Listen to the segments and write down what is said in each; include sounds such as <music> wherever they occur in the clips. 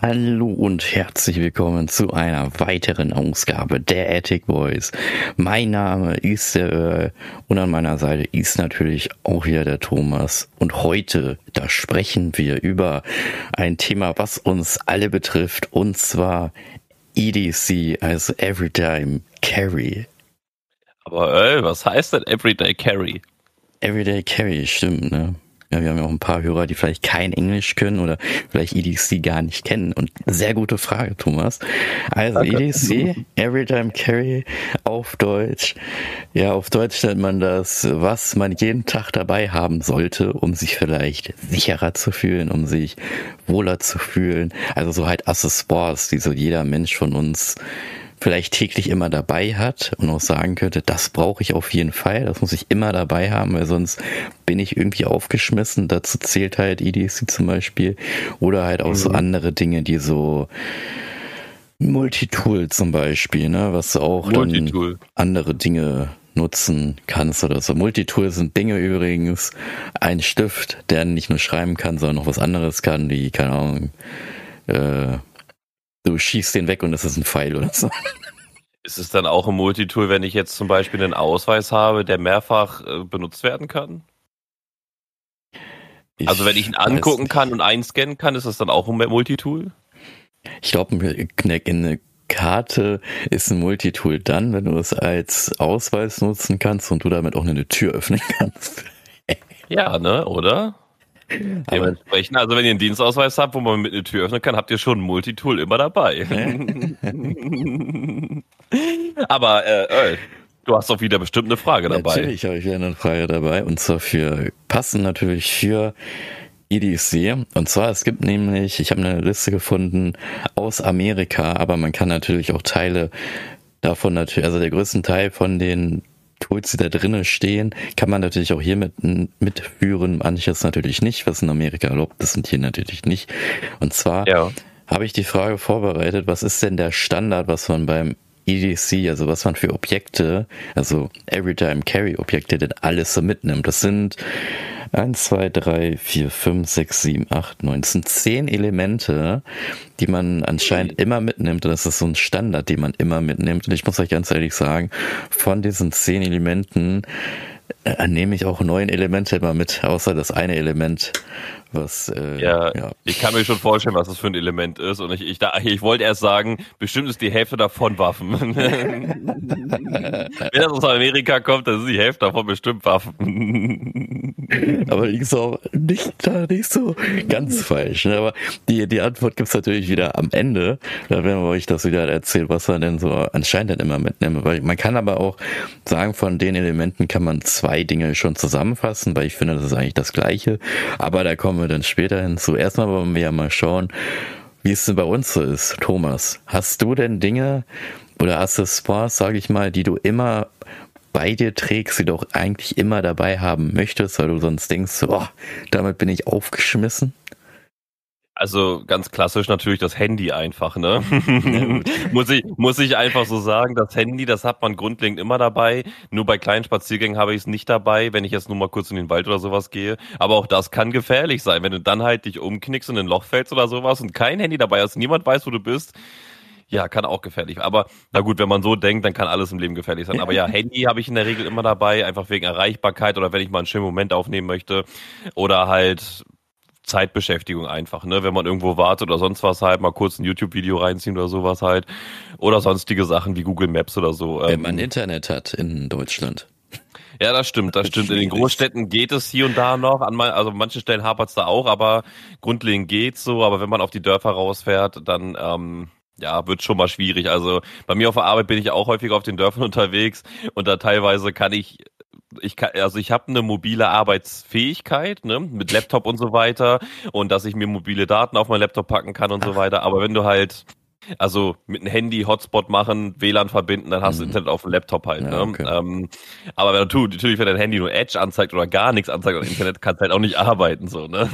Hallo und herzlich willkommen zu einer weiteren Ausgabe der Attic Boys. Mein Name ist der Earl und an meiner Seite ist natürlich auch wieder der Thomas. Und heute, da sprechen wir über ein Thema, was uns alle betrifft, und zwar EDC, also Everytime Carry. Aber Earl, was heißt denn Everyday Carry? Everyday Carry, stimmt, ne? Ja, wir haben ja auch ein paar Hörer, die vielleicht kein Englisch können oder vielleicht EDC gar nicht kennen. Und sehr gute Frage, Thomas. Also Danke. EDC, Everytime Carry auf Deutsch. Ja, auf Deutsch nennt man das, was man jeden Tag dabei haben sollte, um sich vielleicht sicherer zu fühlen, um sich wohler zu fühlen. Also so halt Accessoires, die so jeder Mensch von uns vielleicht täglich immer dabei hat und auch sagen könnte, das brauche ich auf jeden Fall, das muss ich immer dabei haben, weil sonst bin ich irgendwie aufgeschmissen. Dazu zählt halt EDC zum Beispiel oder halt auch mhm. so andere Dinge, die so Multitool zum Beispiel, ne, was auch dann andere Dinge nutzen kannst oder so. Multitool sind Dinge übrigens, ein Stift, der nicht nur schreiben kann, sondern noch was anderes kann, wie, keine Ahnung, äh, Du schießt den weg und es ist ein Pfeil oder so. <laughs> Ist es dann auch ein Multitool, wenn ich jetzt zum Beispiel einen Ausweis habe, der mehrfach äh, benutzt werden kann? Ich also wenn ich ihn angucken kann und einscannen kann, ist das dann auch ein Multitool? Ich glaube, eine Karte ist ein Multitool dann, wenn du es als Ausweis nutzen kannst und du damit auch eine Tür öffnen kannst. <laughs> ja, ne, oder? <laughs> Dementsprechend, also wenn ihr einen Dienstausweis habt, wo man mit einer Tür öffnen kann, habt ihr schon ein Multitool immer dabei. <laughs> <laughs> Aber äh, Earl, du hast doch wieder bestimmt eine Frage dabei. Natürlich habe ich wieder eine Frage dabei und zwar für passen natürlich für EDC. Und zwar, es gibt nämlich, ich habe eine Liste gefunden aus Amerika, aber man kann natürlich auch Teile davon natürlich, also der größte Teil von den Tools, die da drinnen stehen, kann man natürlich auch hier mit, mitführen. Manches natürlich nicht, was in Amerika erlaubt ist und hier natürlich nicht. Und zwar ja. habe ich die Frage vorbereitet, was ist denn der Standard, was man beim EDC, also was man für Objekte, also Everytime Carry Objekte denn alles so mitnimmt. Das sind 1, 2, 3, 4, 5, 6, 7, 8, 9. Das sind zehn Elemente, die man anscheinend immer mitnimmt. Und das ist so ein Standard, den man immer mitnimmt. Und ich muss euch ganz ehrlich sagen, von diesen zehn Elementen äh, nehme ich auch neun Elemente immer mit, außer das eine Element, was äh, ja, ja, ich kann mir schon vorstellen, was das für ein Element ist. Und ich, ich, da, ich wollte erst sagen, bestimmt ist die Hälfte davon Waffen. <laughs> Wenn das aus Amerika kommt, dann ist die Hälfte davon bestimmt Waffen. <laughs> Aber liegt auch nicht, nicht so ganz falsch. Ne? Aber die, die Antwort gibt's natürlich wieder am Ende. Da werden wir euch das wieder erzählen, was man denn so anscheinend dann immer mitnimmt. Weil man kann aber auch sagen, von den Elementen kann man zwei Dinge schon zusammenfassen, weil ich finde, das ist eigentlich das Gleiche. Aber da kommen wir dann später hinzu. Erstmal wollen wir ja mal schauen, wie es denn bei uns so ist. Thomas, hast du denn Dinge oder Accessoires, sage ich mal, die du immer bei dir trägst, die du auch eigentlich immer dabei haben möchtest, weil du sonst denkst, oh, damit bin ich aufgeschmissen? Also ganz klassisch natürlich das Handy einfach, ne? <laughs> <laughs> muss ich muss ich einfach so sagen, das Handy, das hat man grundlegend immer dabei. Nur bei kleinen Spaziergängen habe ich es nicht dabei, wenn ich jetzt nur mal kurz in den Wald oder sowas gehe. Aber auch das kann gefährlich sein, wenn du dann halt dich umknickst und in ein Loch fällst oder sowas und kein Handy dabei hast, niemand weiß, wo du bist. Ja, kann auch gefährlich. Aber na gut, wenn man so denkt, dann kann alles im Leben gefährlich sein. Aber ja, <laughs> Handy habe ich in der Regel immer dabei, einfach wegen Erreichbarkeit oder wenn ich mal einen schönen Moment aufnehmen möchte. Oder halt Zeitbeschäftigung einfach, ne? Wenn man irgendwo wartet oder sonst was halt, mal kurz ein YouTube-Video reinziehen oder sowas halt. Oder sonstige Sachen wie Google Maps oder so. Wenn ähm. man Internet hat in Deutschland. Ja, das stimmt, das, das stimmt. In den Großstädten geht es hier und da noch. An man, also an manchen Stellen hapert es da auch, aber grundlegend geht's so. Aber wenn man auf die Dörfer rausfährt, dann ähm, ja, wird schon mal schwierig. Also bei mir auf der Arbeit bin ich auch häufig auf den Dörfern <laughs> unterwegs und da teilweise kann ich ich kann, also ich habe eine mobile Arbeitsfähigkeit, ne, mit Laptop und so weiter und dass ich mir mobile Daten auf mein Laptop packen kann und Ach. so weiter. Aber wenn du halt also mit einem Handy Hotspot machen, WLAN verbinden, dann hast du mhm. Internet auf dem Laptop halt. Ja, ne? Okay. Ähm, aber wenn du, natürlich, wenn dein Handy nur Edge anzeigt oder gar nichts anzeigt auf Internet, <laughs> kannst du halt auch nicht arbeiten. so. Ne?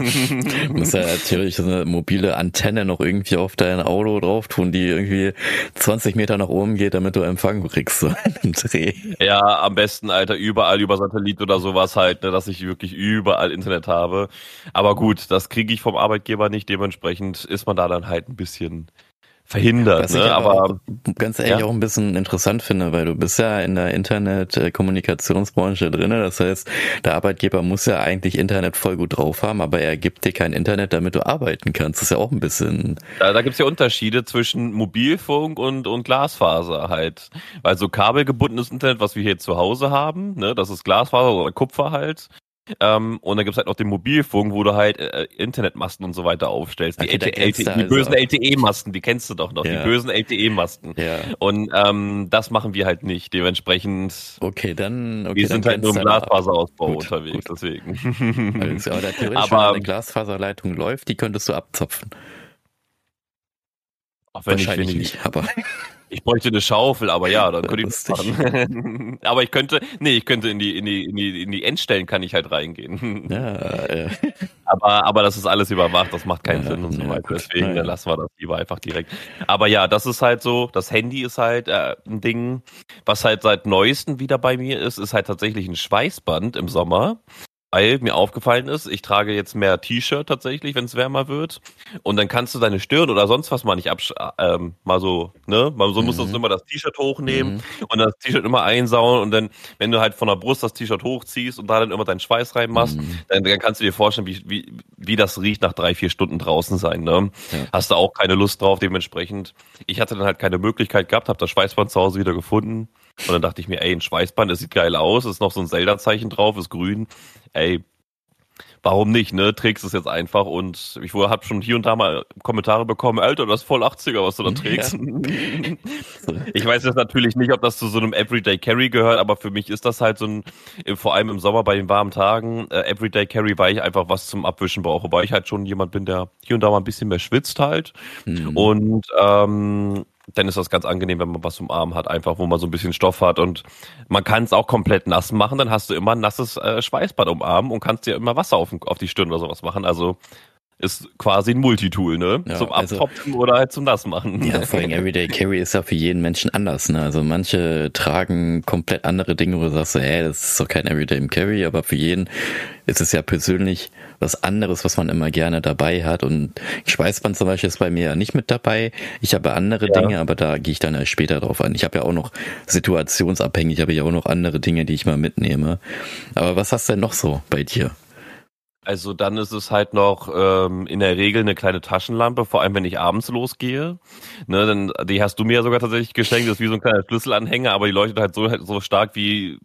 Du musst ja natürlich eine mobile Antenne noch irgendwie auf dein Auto drauf tun, die irgendwie 20 Meter nach oben geht, damit du Empfang kriegst so im Dreh. Ja, am besten, Alter, überall über Satellit oder sowas halt, ne, dass ich wirklich überall Internet habe. Aber gut, das kriege ich vom Arbeitgeber nicht. Dementsprechend ist man da dann halt ein bisschen verhindert. Was ne? ich aber, aber ganz ehrlich ja? auch ein bisschen interessant finde, weil du bist ja in der Internet-Kommunikationsbranche drin. Das heißt, der Arbeitgeber muss ja eigentlich Internet voll gut drauf haben, aber er gibt dir kein Internet, damit du arbeiten kannst. Das ist ja auch ein bisschen. Da, da gibt's ja Unterschiede zwischen Mobilfunk und, und Glasfaser halt. Weil so kabelgebundenes Internet, was wir hier zu Hause haben, ne, das ist Glasfaser oder Kupfer halt. Ähm, und dann gibt's halt noch den Mobilfunk, wo du halt äh, Internetmasten und so weiter aufstellst. Die, okay, LTE, die also bösen LTE-Masten, die kennst du doch noch, ja. die bösen LTE-Masten. Ja. Und ähm, das machen wir halt nicht. Dementsprechend. Okay, dann. Okay, wir sind halt nur im Glasfaserausbau gut, unterwegs, gut. deswegen. Also, aber theoretisch, aber, wenn eine Glasfaserleitung läuft, die könntest du abzapfen. Wahrscheinlich ich, nicht, aber. Ich bräuchte eine Schaufel, aber ja, dann könnte ich machen. <laughs> aber ich könnte, nee, ich könnte in die, in die, in die, in die Endstellen kann ich halt reingehen. Ja, ja. <laughs> Aber, aber das ist alles überwacht, das macht keinen ja, Sinn und so weiter. Gut. Deswegen lassen wir das lieber einfach direkt. Aber ja, das ist halt so, das Handy ist halt äh, ein Ding, was halt seit neuestem wieder bei mir ist, ist halt tatsächlich ein Schweißband im Sommer weil mir aufgefallen ist, ich trage jetzt mehr T-Shirt tatsächlich, wenn es wärmer wird. Und dann kannst du deine Stirn oder sonst was mal nicht absch ähm, mal so, ne? Mal so mhm. musst du immer das T-Shirt hochnehmen mhm. und das T-Shirt immer einsauen und dann, wenn du halt von der Brust das T-Shirt hochziehst und da dann immer deinen Schweiß reinmachst, mhm. dann, dann kannst du dir vorstellen, wie, wie, wie das riecht nach drei, vier Stunden draußen sein, ne? Ja. Hast du auch keine Lust drauf, dementsprechend. Ich hatte dann halt keine Möglichkeit gehabt, habe das Schweißband zu Hause wieder gefunden. Und dann dachte ich mir, ey, ein Schweißband, das sieht geil aus, ist noch so ein Zelda-Zeichen drauf, ist grün ey, warum nicht, ne? Trägst es jetzt einfach und ich habe schon hier und da mal Kommentare bekommen, Alter, das ist voll 80er, was du da <laughs> trägst. Ja. <laughs> ich weiß jetzt natürlich nicht, ob das zu so einem Everyday Carry gehört, aber für mich ist das halt so ein, vor allem im Sommer bei den warmen Tagen, äh, Everyday Carry, weil ich einfach was zum Abwischen brauche, weil ich halt schon jemand bin, der hier und da mal ein bisschen mehr schwitzt halt. Mhm. Und ähm, dann ist das ganz angenehm, wenn man was zum Arm hat, einfach wo man so ein bisschen Stoff hat und man kann es auch komplett nass machen, dann hast du immer ein nasses äh, Schweißbad um Arm und kannst dir immer Wasser auf, auf die Stirn oder sowas machen. Also ist quasi ein Multitool, ne? Ja, zum also Abtropfen also, oder halt zum Nassmachen. Ja, vor allem Everyday Carry ist ja für jeden Menschen anders, ne? Also manche tragen komplett andere Dinge, wo du sagst, hey, das ist doch kein Everyday Carry, aber für jeden ist es ja persönlich was anderes, was man immer gerne dabei hat. Und Schweißband zum Beispiel ist bei mir ja nicht mit dabei. Ich habe andere ja. Dinge, aber da gehe ich dann ja später drauf an. Ich habe ja auch noch situationsabhängig, habe ich auch noch andere Dinge, die ich mal mitnehme. Aber was hast du denn noch so bei dir? Also dann ist es halt noch ähm, in der Regel eine kleine Taschenlampe, vor allem wenn ich abends losgehe. Ne, dann, die hast du mir ja sogar tatsächlich geschenkt, das ist wie so ein kleiner Schlüsselanhänger, aber die leuchtet halt so, so stark wie,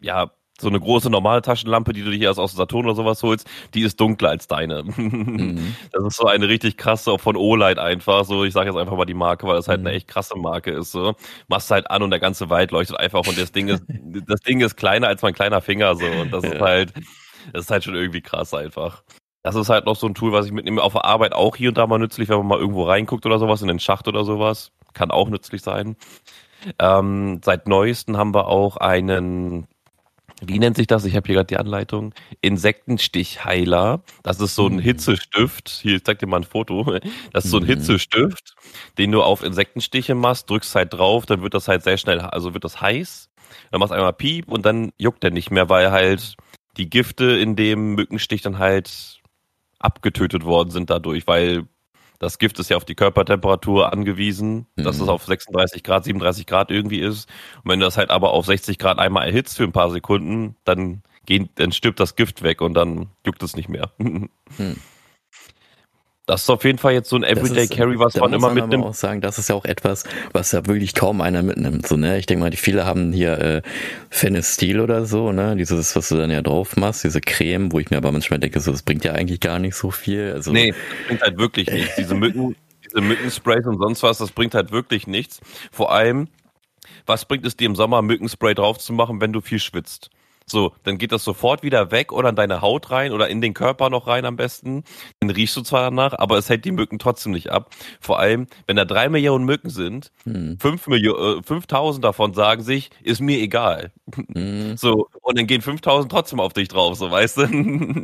ja, so eine große normale Taschenlampe, die du dir erst aus Saturn oder sowas holst, die ist dunkler als deine. <laughs> Mhm. Das ist so eine richtig krasse von Olight einfach. So, ich sage jetzt einfach mal die Marke, weil das halt mhm. eine echt krasse Marke ist. So, machst halt an und der ganze Wald leuchtet einfach und das Ding ist, das Ding ist kleiner als mein kleiner Finger so und das ist halt, das ist halt schon irgendwie krass einfach. Das ist halt noch so ein Tool, was ich mitnehme auf der Arbeit auch hier und da mal nützlich, wenn man mal irgendwo reinguckt oder sowas in den Schacht oder sowas. Kann auch nützlich sein. Ähm, seit neuesten haben wir auch einen wie nennt sich das? Ich habe hier gerade die Anleitung. Insektenstichheiler. Das ist so ein mhm. Hitzestift. Hier, ich zeig dir mal ein Foto. Das ist so ein mhm. Hitzestift, den du auf Insektenstiche machst, drückst halt drauf, dann wird das halt sehr schnell, also wird das heiß. Dann machst du einmal Piep und dann juckt der nicht mehr, weil halt die Gifte in dem Mückenstich dann halt abgetötet worden sind dadurch, weil das Gift ist ja auf die Körpertemperatur angewiesen, mhm. dass es auf 36 Grad, 37 Grad irgendwie ist. Und wenn du das halt aber auf 60 Grad einmal erhitzt für ein paar Sekunden, dann, gehen, dann stirbt das Gift weg und dann juckt es nicht mehr. Mhm. <laughs> Das ist auf jeden Fall jetzt so ein Everyday ist, Carry, was man immer mitnimmt. auch sagen, das ist ja auch etwas, was ja wirklich kaum einer mitnimmt. So, ne? Ich denke mal, die viele haben hier äh, Fenestil oder so, ne? Dieses, was du dann ja drauf machst, diese Creme, wo ich mir aber manchmal denke, so, das bringt ja eigentlich gar nicht so viel. Also, nee, das bringt halt wirklich nichts. Diese Mücken, <laughs> diese Mückensprays und sonst was, das bringt halt wirklich nichts. Vor allem, was bringt es dir im Sommer, Mückenspray drauf zu machen, wenn du viel schwitzt? So, dann geht das sofort wieder weg oder in deine Haut rein oder in den Körper noch rein am besten. Dann riechst du zwar danach, aber es hält die Mücken trotzdem nicht ab. Vor allem, wenn da drei Millionen Mücken sind, hm. fünf Millionen, äh, 5000 davon sagen sich, ist mir egal. Hm. So, und dann gehen 5000 trotzdem auf dich drauf, so weißt du.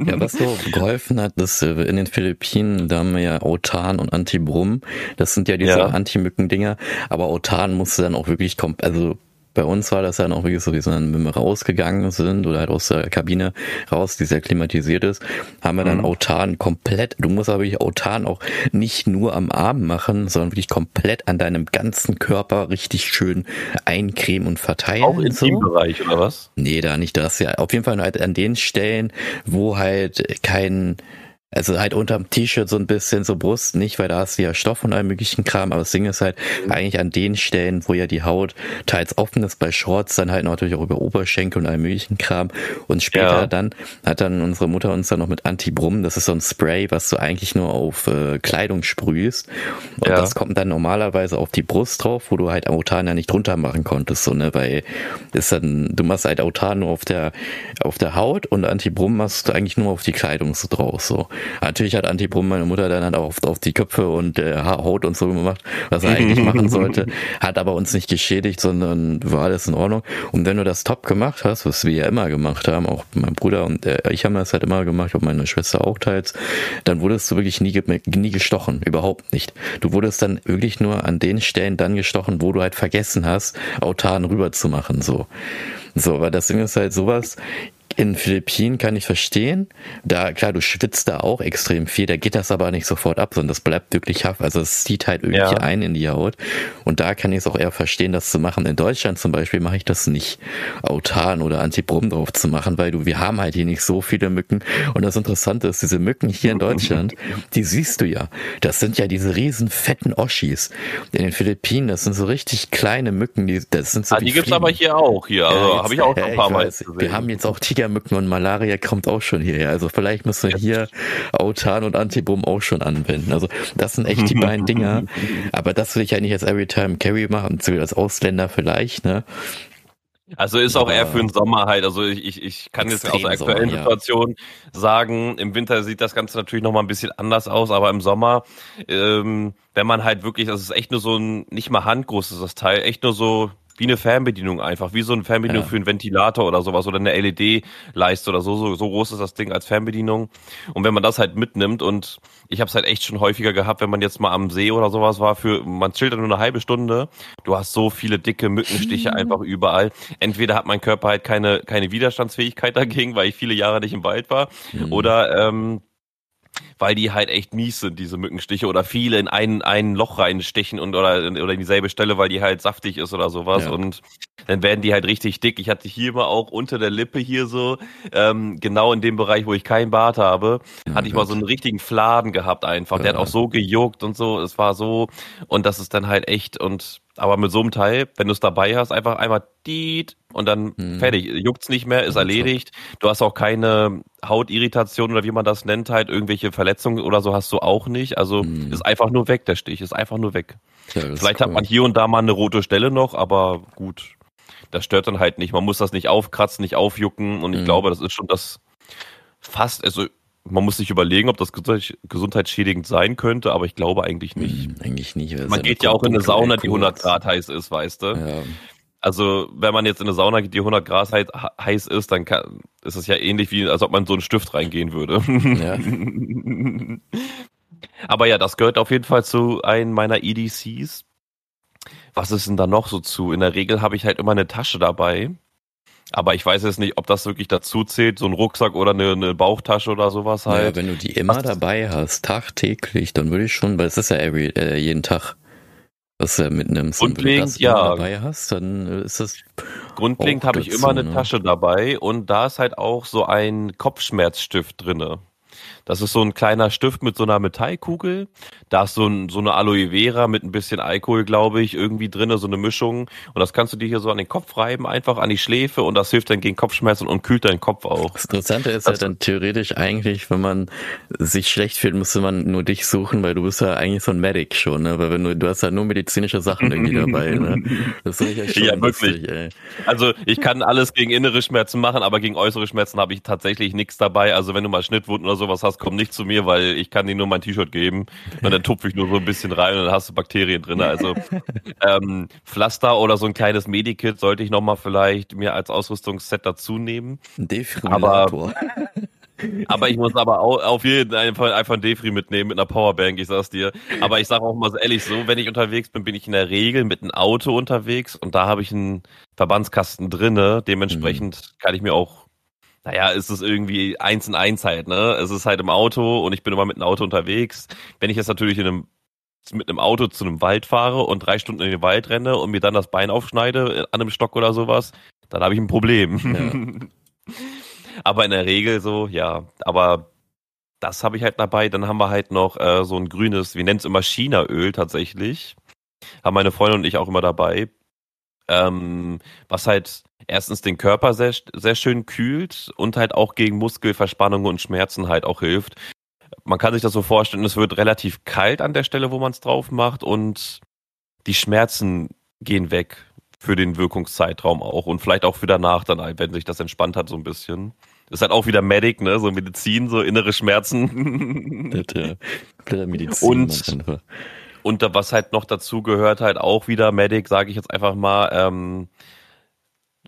Ja, was so <laughs> geholfen hat, dass äh, in den Philippinen, da haben wir ja Autan und Antibrum. Das sind ja diese ja. Anti-Mücken-Dinger. Aber Autan musste dann auch wirklich, also bei uns war das dann auch wirklich so, wie wenn wir rausgegangen sind oder halt aus der Kabine raus, die sehr klimatisiert ist, haben wir dann mhm. autan komplett, du musst aber wirklich autan auch nicht nur am Arm machen, sondern wirklich komplett an deinem ganzen Körper richtig schön eincremen und verteilen. Auch im so. Bereich oder was? Nee, da nicht das, ja. Auf jeden Fall halt an den Stellen, wo halt kein, also halt unterm T-Shirt so ein bisschen so Brust nicht, weil da hast du ja Stoff und allem möglichen Kram, aber das Ding ist halt mhm. eigentlich an den Stellen, wo ja die Haut teils offen ist, bei Shorts dann halt natürlich auch über Oberschenkel und allem möglichen Kram und später ja. dann hat dann unsere Mutter uns dann noch mit Antibrum, das ist so ein Spray, was du eigentlich nur auf äh, Kleidung sprühst und ja. das kommt dann normalerweise auf die Brust drauf, wo du halt Autan ja nicht drunter machen konntest, so ne, weil ist dann, du machst halt Autan nur auf der auf der Haut und Antibrum machst du eigentlich nur auf die Kleidung so drauf, so. Natürlich hat Antibrum meine Mutter dann halt auch auf, auf die Köpfe und äh, Haut und so gemacht, was er eigentlich machen sollte, <laughs> hat aber uns nicht geschädigt, sondern war alles in Ordnung. Und wenn du das top gemacht hast, was wir ja immer gemacht haben, auch mein Bruder und äh, ich haben das halt immer gemacht, und meine Schwester auch teils, dann wurdest du wirklich nie, nie gestochen, überhaupt nicht. Du wurdest dann wirklich nur an den Stellen dann gestochen, wo du halt vergessen hast, Autan rüber zu machen, so. So, weil das Ding ist halt sowas, in Philippinen kann ich verstehen. Da, klar, du schwitzt da auch extrem viel. Da geht das aber nicht sofort ab, sondern das bleibt wirklich haft. Also es zieht halt irgendwie ja. ein in die Haut. Und da kann ich es auch eher verstehen, das zu machen. In Deutschland zum Beispiel mache ich das nicht, Autan oder Antibrum drauf zu machen, weil du, wir haben halt hier nicht so viele Mücken. Und das Interessante ist, diese Mücken hier in Deutschland, <laughs> die siehst du ja. Das sind ja diese riesen fetten Oschis. In den Philippinen, das sind so richtig kleine Mücken. Die, das sind so ah, die, die gibt's aber hier auch hier. Also ja, habe ich auch <laughs> schon ein paar Mal gesehen. Wir haben jetzt auch Tiger Tigermücken und Malaria kommt auch schon hierher. Also vielleicht müssen wir hier Autan und Antibum auch schon anwenden. Also das sind echt die beiden Dinger. <laughs> Aber das will ich ja nicht als Everytime Carry machen, als Ausländer vielleicht, ne? Also ist auch eher für den Sommer halt. Also ich, ich, ich kann jetzt aus der aktuellen Sommer, Situation ja. sagen, im Winter sieht das Ganze natürlich nochmal ein bisschen anders aus, aber im Sommer, ähm, wenn man halt wirklich, das ist echt nur so ein, nicht mal handgroß ist das Teil, echt nur so wie eine Fernbedienung einfach, wie so eine Fernbedienung ja. für einen Ventilator oder sowas oder eine LED-Leiste oder so, so. So groß ist das Ding als Fernbedienung. Und wenn man das halt mitnimmt und ich habe es halt echt schon häufiger gehabt, wenn man jetzt mal am See oder sowas war, für man chillt dann nur eine halbe Stunde, du hast so viele dicke Mückenstiche mhm. einfach überall. Entweder hat mein Körper halt keine, keine Widerstandsfähigkeit dagegen, weil ich viele Jahre nicht im Wald war, mhm. oder ähm, weil die halt echt mies sind, diese Mückenstiche, oder viele in ein, ein Loch reinstechen und oder, oder in dieselbe Stelle, weil die halt saftig ist oder sowas. Ja. Und dann werden die halt richtig dick. Ich hatte hier mal auch unter der Lippe hier so, ähm, genau in dem Bereich, wo ich keinen Bart habe, ja, hatte ich mal so einen richtigen Fladen gehabt einfach. Ja. Der hat auch so gejuckt und so. Es war so, und das ist dann halt echt und aber mit so einem Teil, wenn du es dabei hast, einfach einmal diet und dann hm. fertig. Juckt's nicht mehr, ist erledigt. Du hast auch keine Hautirritation oder wie man das nennt, halt irgendwelche Verletzungen oder so hast du auch nicht. Also hm. ist einfach nur weg, der Stich, ist einfach nur weg. Ja, Vielleicht cool. hat man hier und da mal eine rote Stelle noch, aber gut. Das stört dann halt nicht. Man muss das nicht aufkratzen, nicht aufjucken und ich hm. glaube, das ist schon das fast, also man muss sich überlegen, ob das gesundheitsschädigend sein könnte, aber ich glaube eigentlich nicht. Hm, eigentlich nicht. Man geht ja auch in eine Sauna, die 100 Grad heiß ist, weißt du? Ja. Also, wenn man jetzt in eine Sauna geht, die 100 Grad heiß ist, dann kann, ist es ja ähnlich wie, als ob man so einen Stift reingehen würde. Ja. <laughs> aber ja, das gehört auf jeden Fall zu einem meiner EDCs. Was ist denn da noch so zu? In der Regel habe ich halt immer eine Tasche dabei aber ich weiß jetzt nicht, ob das wirklich dazu zählt, so ein Rucksack oder eine, eine Bauchtasche oder sowas halt. Ja, wenn du die immer Was dabei hast, tagtäglich, dann würde ich schon, weil es ist ja every, äh, jeden Tag, was du mitnimmst. Grundlegend, und wenn du das ja. dabei hast, dann ist das. Grundlegend habe ich immer eine ne? Tasche dabei und da ist halt auch so ein Kopfschmerzstift drinne. Das ist so ein kleiner Stift mit so einer Metallkugel. Da ist so, ein, so eine Aloe Vera mit ein bisschen Alkohol, glaube ich, irgendwie drinne, so eine Mischung. Und das kannst du dir hier so an den Kopf reiben, einfach an die Schläfe und das hilft dann gegen Kopfschmerzen und kühlt deinen Kopf auch. Das Interessante ist ja dann theoretisch eigentlich, wenn man sich schlecht fühlt, müsste man nur dich suchen, weil du bist ja eigentlich so ein Medic schon, ne? Weil wenn du, du hast ja nur medizinische Sachen irgendwie <laughs> dabei, ne? Das ist ja schon Ja, wirklich. Lustig, ey. Also ich kann alles gegen innere Schmerzen machen, aber gegen äußere Schmerzen habe ich tatsächlich nichts dabei. Also wenn du mal Schnittwunden oder sowas hast, komm nicht zu mir, weil ich kann dir nur mein T-Shirt geben und dann tupfe ich nur so ein bisschen rein und dann hast du Bakterien drin. Also ähm, Pflaster oder so ein kleines Medikit sollte ich nochmal vielleicht mir als Ausrüstungsset dazu nehmen. Defibrillator. Aber, aber ich muss aber auch auf jeden Fall einfach ein Defri mitnehmen mit einer Powerbank, ich sag's dir. Aber ich sage auch mal so ehrlich so, wenn ich unterwegs bin, bin ich in der Regel mit einem Auto unterwegs und da habe ich einen Verbandskasten drinne. Dementsprechend mhm. kann ich mir auch naja, ist es irgendwie eins in eins halt, ne? Es ist halt im Auto und ich bin immer mit einem Auto unterwegs. Wenn ich jetzt natürlich in einem, mit einem Auto zu einem Wald fahre und drei Stunden in den Wald renne und mir dann das Bein aufschneide an einem Stock oder sowas, dann habe ich ein Problem. Ja. <laughs> aber in der Regel so, ja, aber das habe ich halt dabei. Dann haben wir halt noch äh, so ein grünes, wir nennen es immer Chinaöl tatsächlich. Haben meine Freundin und ich auch immer dabei. Ähm, was halt erstens den Körper sehr, sehr schön kühlt und halt auch gegen Muskelverspannungen und Schmerzen halt auch hilft. Man kann sich das so vorstellen, es wird relativ kalt an der Stelle, wo man es drauf macht und die Schmerzen gehen weg für den Wirkungszeitraum auch und vielleicht auch für danach dann, wenn sich das entspannt hat so ein bisschen. ist halt auch wieder Medic, ne, so Medizin, so innere Schmerzen. <laughs> ja, Medizin. Und, und was halt noch dazu gehört, halt auch wieder Medic, sage ich jetzt einfach mal, ähm,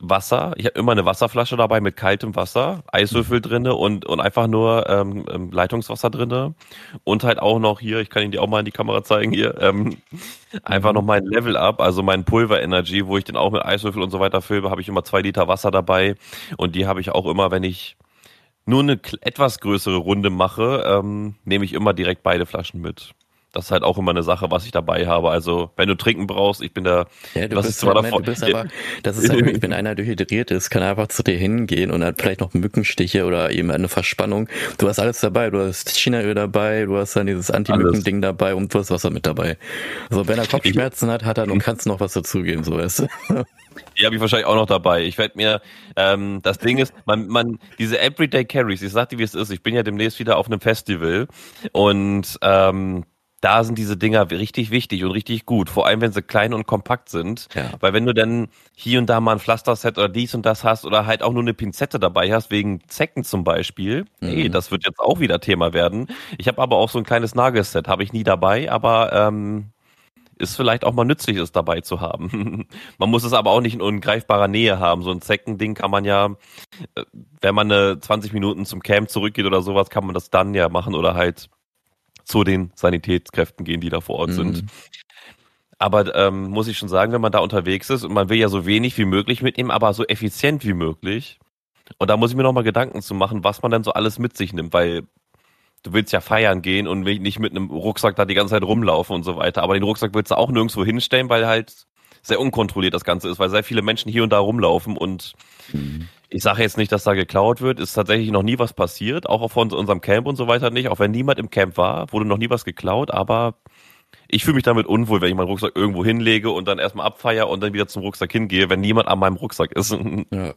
Wasser. Ich habe immer eine Wasserflasche dabei mit kaltem Wasser, Eiswürfel drinne und, und einfach nur ähm, ähm, Leitungswasser drinne. Und halt auch noch hier, ich kann Ihnen die auch mal in die Kamera zeigen hier, ähm, <laughs> einfach noch mein Level Up, also mein Pulver Energy, wo ich den auch mit Eiswürfel und so weiter filme, habe ich immer zwei Liter Wasser dabei. Und die habe ich auch immer, wenn ich nur eine etwas größere Runde mache, ähm, nehme ich immer direkt beide Flaschen mit das ist halt auch immer eine Sache, was ich dabei habe. Also, wenn du trinken brauchst, ich bin da. Ja, du bist zwar Moment, davon, du bist aber, <laughs> das ist halt, wenn einer dehydriert ist, kann er einfach zu dir hingehen und hat vielleicht noch Mückenstiche oder eben eine Verspannung. Du hast alles dabei. Du hast Chinaöl dabei, du hast dann dieses Anti-Mücken-Ding dabei und du hast Wasser mit dabei. Also, wenn er Kopfschmerzen hat, hat er und kannst noch was dazugeben, so weißt du. Die habe ich wahrscheinlich auch noch dabei. Ich werde mir, ähm, das Ding ist, man, man, diese Everyday Carries, ich sag dir, wie es ist, ich bin ja demnächst wieder auf einem Festival und ähm, da sind diese Dinger richtig wichtig und richtig gut. Vor allem, wenn sie klein und kompakt sind. Ja. Weil wenn du dann hier und da mal ein Pflasterset oder dies und das hast oder halt auch nur eine Pinzette dabei hast, wegen Zecken zum Beispiel, mhm. ey, das wird jetzt auch wieder Thema werden. Ich habe aber auch so ein kleines Nagelset, habe ich nie dabei, aber ähm, ist vielleicht auch mal nützlich, es dabei zu haben. <laughs> man muss es aber auch nicht in ungreifbarer Nähe haben. So ein Zeckending kann man ja, äh, wenn man eine 20 Minuten zum Camp zurückgeht oder sowas, kann man das dann ja machen oder halt zu den Sanitätskräften gehen, die da vor Ort mhm. sind. Aber ähm, muss ich schon sagen, wenn man da unterwegs ist und man will ja so wenig wie möglich mitnehmen, aber so effizient wie möglich. Und da muss ich mir nochmal Gedanken zu machen, was man dann so alles mit sich nimmt, weil du willst ja feiern gehen und nicht mit einem Rucksack da die ganze Zeit rumlaufen und so weiter. Aber den Rucksack willst du auch nirgendwo hinstellen, weil halt sehr unkontrolliert das Ganze ist, weil sehr viele Menschen hier und da rumlaufen und mhm. Ich sage jetzt nicht, dass da geklaut wird. Ist tatsächlich noch nie was passiert, auch von unserem Camp und so weiter nicht. Auch wenn niemand im Camp war, wurde noch nie was geklaut. Aber ich fühle mich damit unwohl, wenn ich meinen Rucksack irgendwo hinlege und dann erstmal abfeier und dann wieder zum Rucksack hingehe, wenn niemand an meinem Rucksack ist. <laughs> Ja.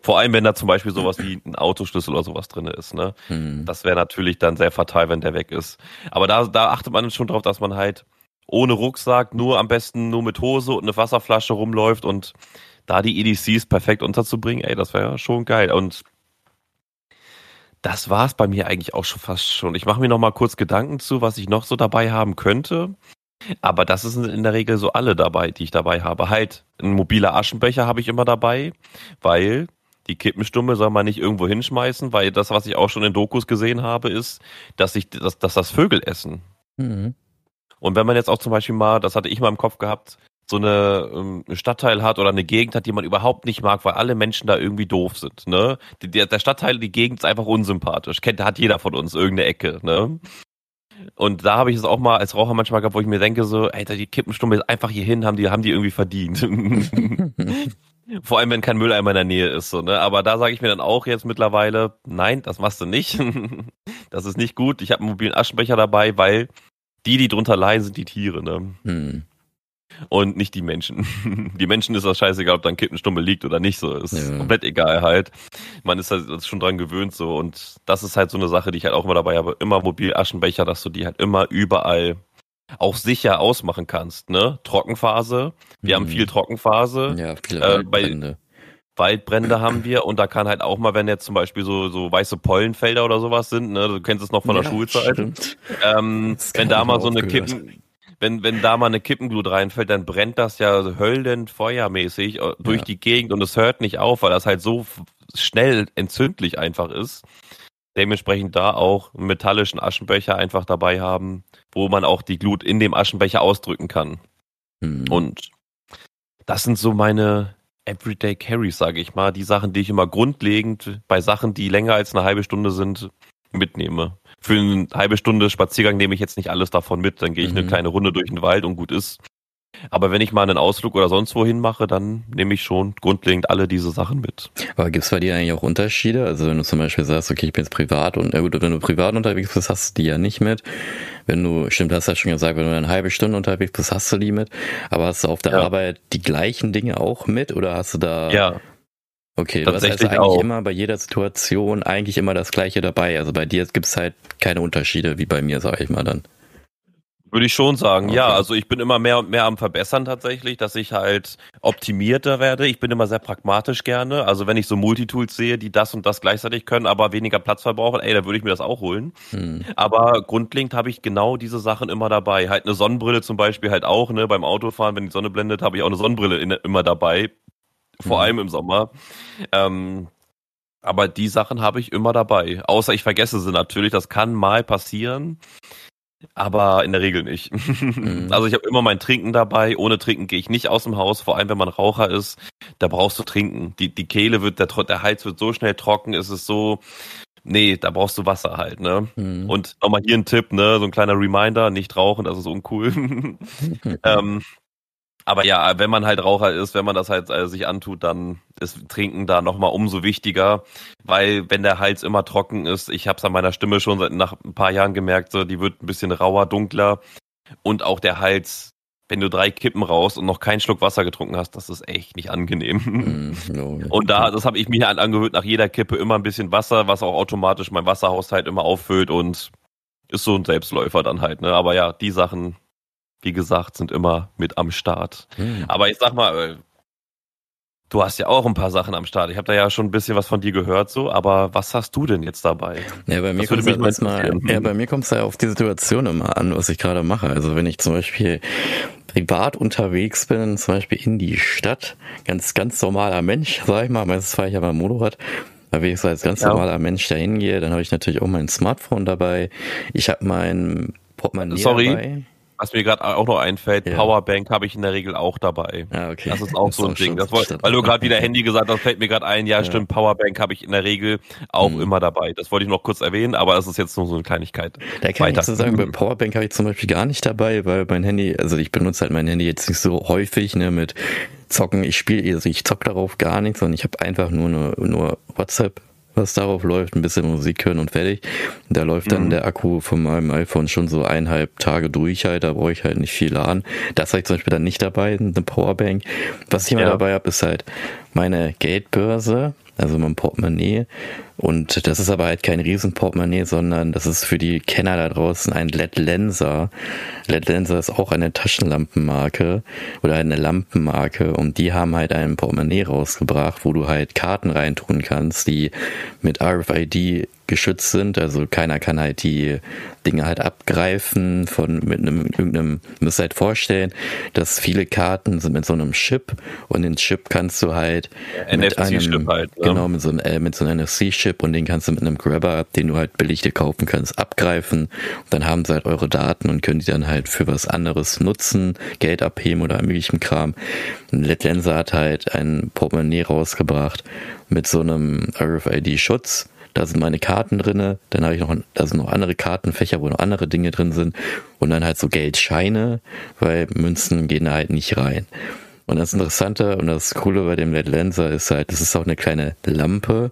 Vor allem, wenn da zum Beispiel sowas wie ein Autoschlüssel oder sowas drin ist. Ne? Mhm. Das wäre natürlich dann sehr fatal, wenn der weg ist. Aber da, da achtet man schon drauf, dass man halt ohne Rucksack, nur am besten nur mit Hose und eine Wasserflasche rumläuft und da die EDCs perfekt unterzubringen, ey, das wäre schon geil. Und das war's bei mir eigentlich auch schon fast schon. Ich mache mir noch mal kurz Gedanken zu, was ich noch so dabei haben könnte. Aber das sind in der Regel so alle dabei, die ich dabei habe. Halt, ein mobiler Aschenbecher habe ich immer dabei, weil die Kippenstumme soll man nicht irgendwo hinschmeißen, weil das, was ich auch schon in Dokus gesehen habe, ist, dass ich, dass, dass das Vögel essen. Mhm. Und wenn man jetzt auch zum Beispiel mal, das hatte ich mal im Kopf gehabt, so eine ähm, Stadtteil hat oder eine Gegend hat, die man überhaupt nicht mag, weil alle Menschen da irgendwie doof sind. Ne? Der, der Stadtteil, die Gegend ist einfach unsympathisch. Kennt, hat jeder von uns irgendeine Ecke. Ne? Und da habe ich es auch mal als Raucher manchmal gehabt, wo ich mir denke so, Alter, die Kippenstumme ist einfach hier hin, haben die, haben die irgendwie verdient. <laughs> Vor allem, wenn kein Mülleimer in der Nähe ist, so, ne? Aber da sage ich mir dann auch jetzt mittlerweile, nein, das machst du nicht. <laughs> das ist nicht gut. Ich habe einen mobilen Aschenbecher dabei, weil die, die drunter leiden, sind die Tiere, ne? Hm. Und nicht die Menschen. <laughs> Die Menschen ist das scheißegal, ob da ein Kippenstummel liegt oder nicht, so. Ist ja. komplett egal halt. Man ist halt schon dran gewöhnt, so. Und das ist halt so eine Sache, die ich halt auch immer dabei habe. Immer mobil Aschenbecher, dass du die halt immer überall auch sicher ausmachen kannst, ne? Trockenphase. Wir mhm. haben viel Trockenphase. Ja, viele äh, Waldbrände. Waldbrände haben wir und da kann halt auch mal, wenn jetzt zum Beispiel so, so weiße Pollenfelder oder sowas sind, ne, du kennst es noch von der ja, Schulzeit, ähm, wenn da mal so eine Kippen, wenn, wenn da mal eine Kippenglut reinfällt, dann brennt das ja höllend feuermäßig äh, durch ja. die Gegend und es hört nicht auf, weil das halt so schnell entzündlich einfach ist. Dementsprechend da auch einen metallischen Aschenbecher einfach dabei haben, wo man auch die Glut in dem Aschenbecher ausdrücken kann. Mhm. Und das sind so meine Everyday Carries, sage ich mal. Die Sachen, die ich immer grundlegend bei Sachen, die länger als eine halbe Stunde sind, mitnehme. Für eine halbe Stunde Spaziergang nehme ich jetzt nicht alles davon mit. Dann gehe ich mhm. eine kleine Runde durch den Wald und gut ist. Aber wenn ich mal einen Ausflug oder sonst wohin mache, dann nehme ich schon grundlegend alle diese Sachen mit. Aber gibt es bei dir eigentlich auch Unterschiede? Also wenn du zum Beispiel sagst, okay, ich bin jetzt privat und äh gut, wenn du privat unterwegs bist, hast du die ja nicht mit. Wenn du, stimmt, hast ja schon gesagt, wenn du eine halbe Stunde unterwegs bist, hast du die mit. Aber hast du auf der ja. Arbeit die gleichen Dinge auch mit oder hast du da ja. Okay, du hast also eigentlich auch. immer bei jeder Situation eigentlich immer das Gleiche dabei. Also bei dir gibt es halt keine Unterschiede wie bei mir, sage ich mal dann. Würde ich schon sagen, okay. ja. Also ich bin immer mehr und mehr am Verbessern tatsächlich, dass ich halt optimierter werde. Ich bin immer sehr pragmatisch gerne. Also wenn ich so Multitools sehe, die das und das gleichzeitig können, aber weniger Platz verbrauchen, ey, da würde ich mir das auch holen. Hm. Aber grundlegend habe ich genau diese Sachen immer dabei. Halt eine Sonnenbrille zum Beispiel halt auch, ne? Beim Autofahren, wenn die Sonne blendet, habe ich auch eine Sonnenbrille in, immer dabei. Vor hm. allem im Sommer. Ähm, aber die Sachen habe ich immer dabei. Außer ich vergesse sie natürlich. Das kann mal passieren. Aber in der Regel nicht. Mhm. <laughs> Also ich habe immer mein Trinken dabei. Ohne Trinken gehe ich nicht aus dem Haus, vor allem wenn man Raucher ist. Da brauchst du Trinken. Die, die Kehle wird, der, der Hals wird so schnell trocken, ist es so, nee, da brauchst du Wasser halt, ne? Mhm. Und nochmal hier ein Tipp, ne? So ein kleiner Reminder, nicht rauchen, das ist uncool. <laughs> <laughs> ähm, aber ja, wenn man halt Raucher ist, wenn man das halt äh, sich antut, dann ist Trinken da nochmal umso wichtiger, weil wenn der Hals immer trocken ist, ich habe es an meiner Stimme schon seit nach ein paar Jahren gemerkt, so die wird ein bisschen rauer, dunkler und auch der Hals, wenn du drei Kippen raus und noch keinen Schluck Wasser getrunken hast, das ist echt nicht angenehm. Mm, no. <laughs> Und da, das habe ich mir halt angehört, nach jeder Kippe immer ein bisschen Wasser, was auch automatisch mein Wasserhaushalt immer auffüllt und ist so ein Selbstläufer dann halt, ne? Aber ja, die Sachen wie gesagt, sind immer mit am Start. Hm. Aber ich sag mal, äh, du hast ja auch ein paar Sachen am Start. Ich habe da ja schon ein bisschen was von dir gehört, so, aber was hast du denn jetzt dabei? Ja, bei mir kommt es mal, ja, bei mir kommt's ja auf die Situation immer an, was ich gerade mache. Also wenn ich zum Beispiel privat unterwegs bin, zum Beispiel in die Stadt, ganz, ganz normaler Mensch, sag ich mal, meistens fahre ich aber Motorrad, weil ich so als ganz ja. normaler Mensch da hingehe, dann habe ich natürlich auch mein Smartphone dabei. Ich habe mein Portemonnaie Sorry. dabei. Was mir gerade auch noch einfällt, ja. Powerbank habe ich in der Regel auch dabei. Ah, okay. Das ist auch das so ein Ding. Das wollte, weil du gerade wieder Handy gesagt hast, fällt mir gerade ein, ja, ja, stimmt, Powerbank habe ich in der Regel auch mhm. immer dabei. Das wollte ich noch kurz erwähnen, aber das ist jetzt nur so eine Kleinigkeit. Da kann Weiter. ich so sagen, bei Powerbank habe ich zum Beispiel gar nicht dabei, weil mein Handy, also ich benutze halt mein Handy jetzt nicht so häufig, ne, mit Zocken. Ich spiele, also ich zock darauf gar nichts, sondern ich habe einfach nur, nur, nur WhatsApp was darauf läuft, ein bisschen Musik hören und fertig. Da läuft dann mhm. der Akku von meinem iPhone schon so eineinhalb Tage durch halt, da brauche ich halt nicht viel laden. Das habe ich zum Beispiel dann nicht dabei, eine Powerbank. Was ich immer ja. dabei habe, ist halt meine Geldbörse, also mein Portemonnaie. Und das ist aber halt kein Riesenportemonnaie, sondern das ist für die Kenner da draußen ein LED Lenser. LED Lenser ist auch eine Taschenlampenmarke oder eine Lampenmarke und die haben halt ein Portemonnaie rausgebracht, wo du halt Karten reintun kannst, die mit RFID geschützt sind. Also keiner kann halt die Dinge halt abgreifen von mit einem irgendeinem, müsst halt vorstellen, dass viele Karten sind mit so einem Chip und den Chip kannst du halt mit einem halt, ne? genau mit so einem äh, mit so einem NFC-Chip und den kannst du mit einem Grabber, den du halt billig dir kaufen kannst, abgreifen. Und dann haben sie halt eure Daten und können die dann halt für was anderes nutzen, Geld abheben oder möglichen Kram. Letlenser hat halt ein Portemonnaie rausgebracht mit so einem RFID-Schutz da sind meine Karten drinne, dann habe ich noch, da sind noch andere Kartenfächer, wo noch andere Dinge drin sind und dann halt so Geldscheine, weil Münzen gehen da halt nicht rein. Und das Interessante und das Coole bei dem LED Lenser ist halt, das ist auch eine kleine Lampe.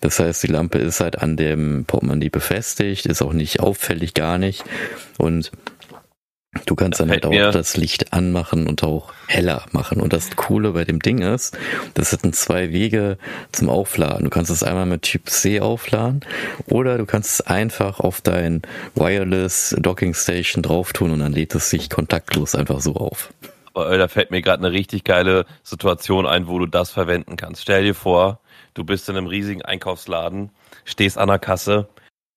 Das heißt, die Lampe ist halt an dem Portemonnaie befestigt, ist auch nicht auffällig, gar nicht. Und Du kannst dann halt auch das Licht anmachen und auch heller machen. Und das Coole bei dem Ding ist, das sind zwei Wege zum Aufladen. Du kannst es einmal mit Typ C aufladen oder du kannst es einfach auf dein Wireless Docking Station drauf tun und dann lädt es sich kontaktlos einfach so auf. Aber da fällt mir gerade eine richtig geile Situation ein, wo du das verwenden kannst. Stell dir vor, du bist in einem riesigen Einkaufsladen, stehst an der Kasse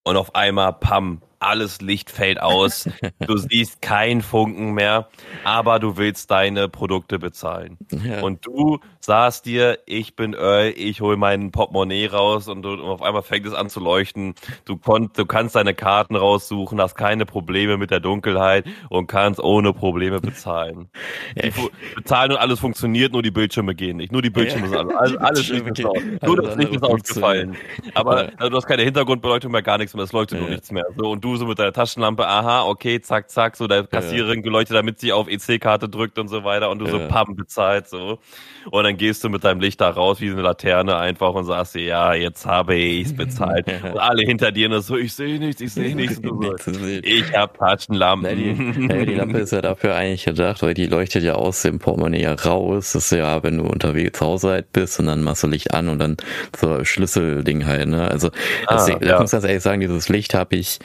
und auf einmal, pam, alles Licht fällt aus, du <laughs> siehst keinen Funken mehr, aber du willst deine Produkte bezahlen. Ja. Und du sagst dir, ich bin Earl, ich hole meinen Portemonnaie raus und, du, und, auf einmal fängt es an zu leuchten. Du, konnt, du kannst deine Karten raussuchen, hast keine Probleme mit der Dunkelheit und kannst ohne Probleme bezahlen. <laughs> Die bezahlen und alles funktioniert, nur die Bildschirme gehen nicht. Nur die Bildschirme ja. sind <laughs> alles, alles Licht ist aus. Nur das Licht ist ausgefallen. Aber ja. du hast keine Hintergrundbeleuchtung mehr, gar nichts mehr, es leuchtet nur nichts mehr. So, und du so mit deiner Taschenlampe, aha, okay, zack, zack, so der Kassiererin geleuchtet, damit sie auf EC-Karte drückt und so weiter und du so pam bezahlt so. Und dann gehst du mit deinem Licht da raus wie eine Laterne einfach und sagst dir, ja, jetzt habe ich's bezahlt. <laughs> und alle hinter dir nur so, ich sehe nichts, ich sehe nichts. ich habe Taschenlampen. die, die, Lampe ist ja dafür eigentlich gedacht, weil die leuchtet ja aus dem Portemonnaie raus. Das ist ja, wenn du unterwegs zu Hause halt bist und dann machst du Licht an und dann so Schlüsselding halt, ne? Also, das, ah, da ja. muss ganz ehrlich sagen, dieses Licht habe ich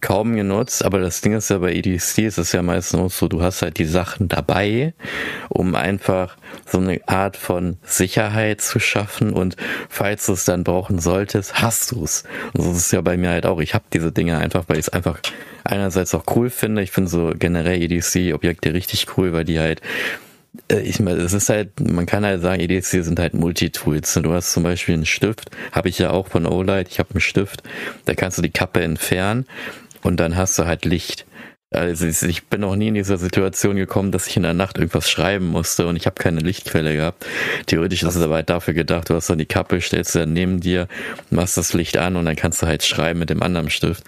kaum genutzt, aber das Ding ist ja bei EDC ist es ja meistens so, du hast halt die Sachen dabei, um einfach so eine Art von Sicherheit zu schaffen und falls du es dann brauchen solltest, hast du es. Und so ist es ja bei mir halt auch. Ich habe diese Dinge einfach, weil ich es einfach einerseits auch cool finde. Ich finde so generell EDC-Objekte richtig cool, weil die halt ich meine, es ist halt, man kann halt sagen, EDC sind halt Multitools. Du hast zum Beispiel einen Stift, habe ich ja auch von Olight, ich habe einen Stift, da kannst du die Kappe entfernen und dann hast du halt Licht. Also ich bin noch nie in dieser Situation gekommen, dass ich in der Nacht irgendwas schreiben musste und ich habe keine Lichtquelle gehabt. Theoretisch ist es aber halt dafür gedacht, du hast dann die Kappe, stellst du dann neben dir, machst das Licht an und dann kannst du halt schreiben mit dem anderen Stift.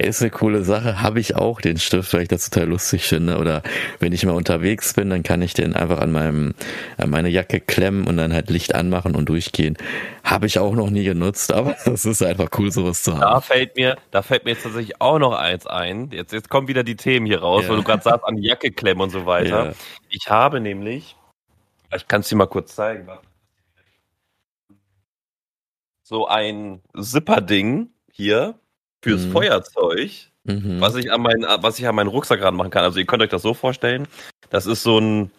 Ist eine coole Sache, habe ich auch den Stift, weil ich das total lustig finde. Oder wenn ich mal unterwegs bin, dann kann ich den einfach an meinem an meine Jacke klemmen und dann halt Licht anmachen und durchgehen. Habe ich auch noch nie genutzt, aber <laughs> es ist einfach cool, sowas zu haben. Da fällt mir, da fällt mir jetzt tatsächlich auch noch eins ein. Jetzt, jetzt kommen wieder die Themen hier raus, ja. weil du gerade sagst, an die Jacke klemmen und so weiter. Ja. Ich habe nämlich, ich kann es dir mal kurz zeigen, so ein Zipper-Ding hier fürs mhm. Feuerzeug, mhm. was ich an meinen, was ich an meinen Rucksack ranmachen kann. Also ihr könnt euch das so vorstellen. Das ist so ein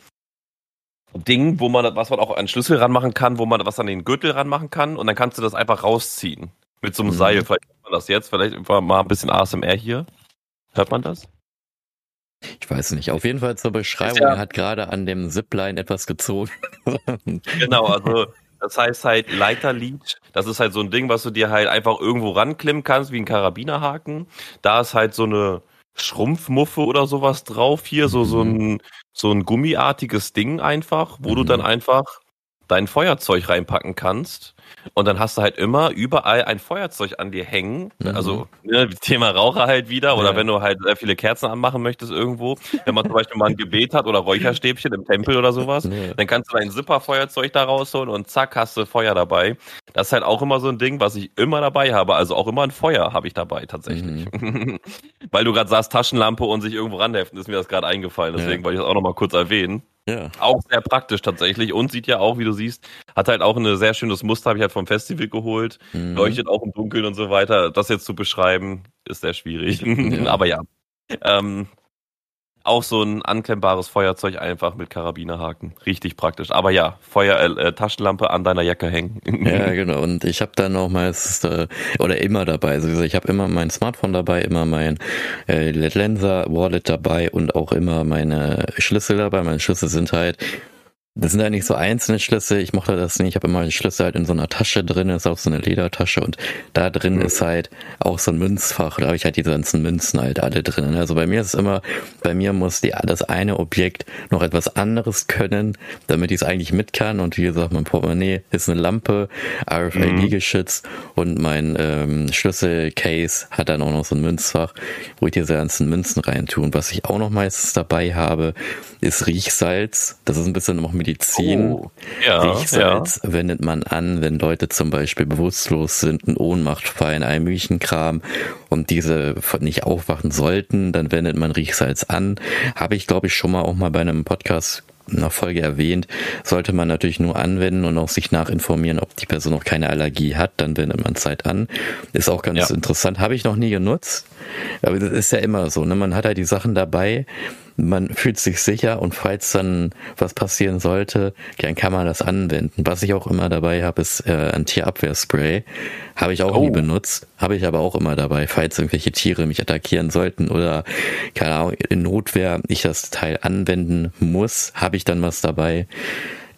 Ding, wo man, was man auch an Schlüssel ranmachen kann, wo man was an den Gürtel ranmachen kann und dann kannst du das einfach rausziehen. Mit so einem mhm. Seil. Vielleicht hört man das jetzt, vielleicht mal ein bisschen ASMR hier. Hört man das? Ich weiß nicht. Auf jeden Fall zur Beschreibung, ja, er hat gerade an dem Zipline etwas gezogen. <laughs> genau, also das heißt halt Leiterlead. Das ist halt so ein Ding, was du dir halt einfach irgendwo ranklimmen kannst, wie ein Karabinerhaken. Da ist halt so eine Schrumpfmuffe oder sowas drauf hier, so, so mhm. ein, so ein gummiartiges Ding einfach, wo mhm. du dann einfach dein Feuerzeug reinpacken kannst und dann hast du halt immer überall ein Feuerzeug an dir hängen. Mhm. Also ne, Thema Raucher halt wieder. Oder ja. wenn du halt sehr viele Kerzen anmachen möchtest irgendwo. Wenn man zum Beispiel mal ein Gebet hat oder Räucherstäbchen im Tempel oder sowas, <laughs> ja. dann kannst du dein Zipperfeuerzeug da rausholen und zack, hast du Feuer dabei. Das ist halt auch immer so ein Ding, was ich immer dabei habe. Also auch immer ein Feuer habe ich dabei tatsächlich. Mhm. <laughs> Weil du gerade sagst, Taschenlampe und sich irgendwo ranheften, ist mir das gerade eingefallen. Deswegen ja. wollte ich das auch nochmal kurz erwähnen. Ja. Auch sehr praktisch tatsächlich und sieht ja auch, wie du siehst, hat halt auch ein sehr schönes Muster, habe ich halt vom Festival geholt, mhm. leuchtet auch im Dunkeln und so weiter. Das jetzt zu beschreiben, ist sehr schwierig. Ja. <laughs> Aber ja. Ähm, auch so ein anklemmbares Feuerzeug einfach mit Karabinerhaken. Richtig praktisch. Aber ja, Feuer, äh, Taschenlampe an deiner Jacke hängen. ja, <laughs> genau. Und ich habe dann noch meistens, äh, oder immer dabei, also ich habe immer mein Smartphone dabei, immer mein äh, Lenser Wallet dabei und auch immer meine Schlüssel dabei. Meine Schlüssel sind halt Das sind eigentlich so einzelne Schlüssel. Ich mochte das nicht. Ich habe immer den Schlüssel halt in so einer Tasche drin, das ist auch so eine Ledertasche und da drin mhm. ist halt auch so ein Münzfach. Da habe ich halt diese ganzen Münzen halt alle drin. Also bei mir ist es immer, bei mir muss die, das eine Objekt noch etwas anderes können, damit ich es eigentlich mit kann. Und wie gesagt, mein Portemonnaie ist eine Lampe, RFID mhm. geschützt und mein ähm, Schlüsselcase hat dann auch noch so ein Münzfach, wo ich diese ganzen Münzen rein tue. Und was ich auch noch meistens dabei habe, ist Riechsalz. Das ist ein bisschen noch Medizin. Oh, ja, Riechsalz ja. wendet man an, wenn Leute zum Beispiel bewusstlos sind, in Ohnmacht fallen, all möglichen Kram und diese nicht aufwachen sollten, dann wendet man Riechsalz an. Habe ich, glaube ich, schon mal auch mal bei einem Podcast einer Folge erwähnt, sollte man natürlich nur anwenden und auch sich nachinformieren, ob die Person noch keine Allergie hat, dann wendet man Zeit an. Ist auch ganz ja. interessant. Habe ich noch nie genutzt. Aber das ist ja immer so, ne? Man hat halt die Sachen dabei, man fühlt sich sicher und falls dann was passieren sollte, dann kann man das anwenden. Was ich auch immer dabei habe, ist äh, ein Tierabwehrspray. Habe ich auch oh. nie benutzt, habe ich aber auch immer dabei, falls irgendwelche Tiere mich attackieren sollten oder keine Ahnung, in Notwehr ich das Teil anwenden muss, habe ich dann was dabei.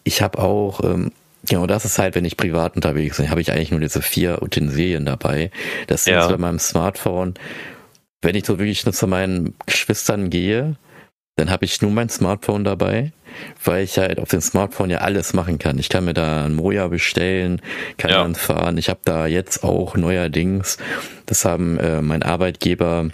Ich habe auch ähm, Genau, das ist halt, wenn ich privat unterwegs bin, habe ich eigentlich nur diese vier Utensilien dabei. Das sind ja. bei meinem Smartphone. Wenn ich so wirklich nur zu meinen Geschwistern gehe, dann habe ich nur mein Smartphone dabei, weil ich halt auf dem Smartphone ja alles machen kann. Ich kann mir da ein Moja bestellen, kann ja. dann fahren. Ich habe da jetzt auch neuerdings, das haben äh, mein Arbeitgeber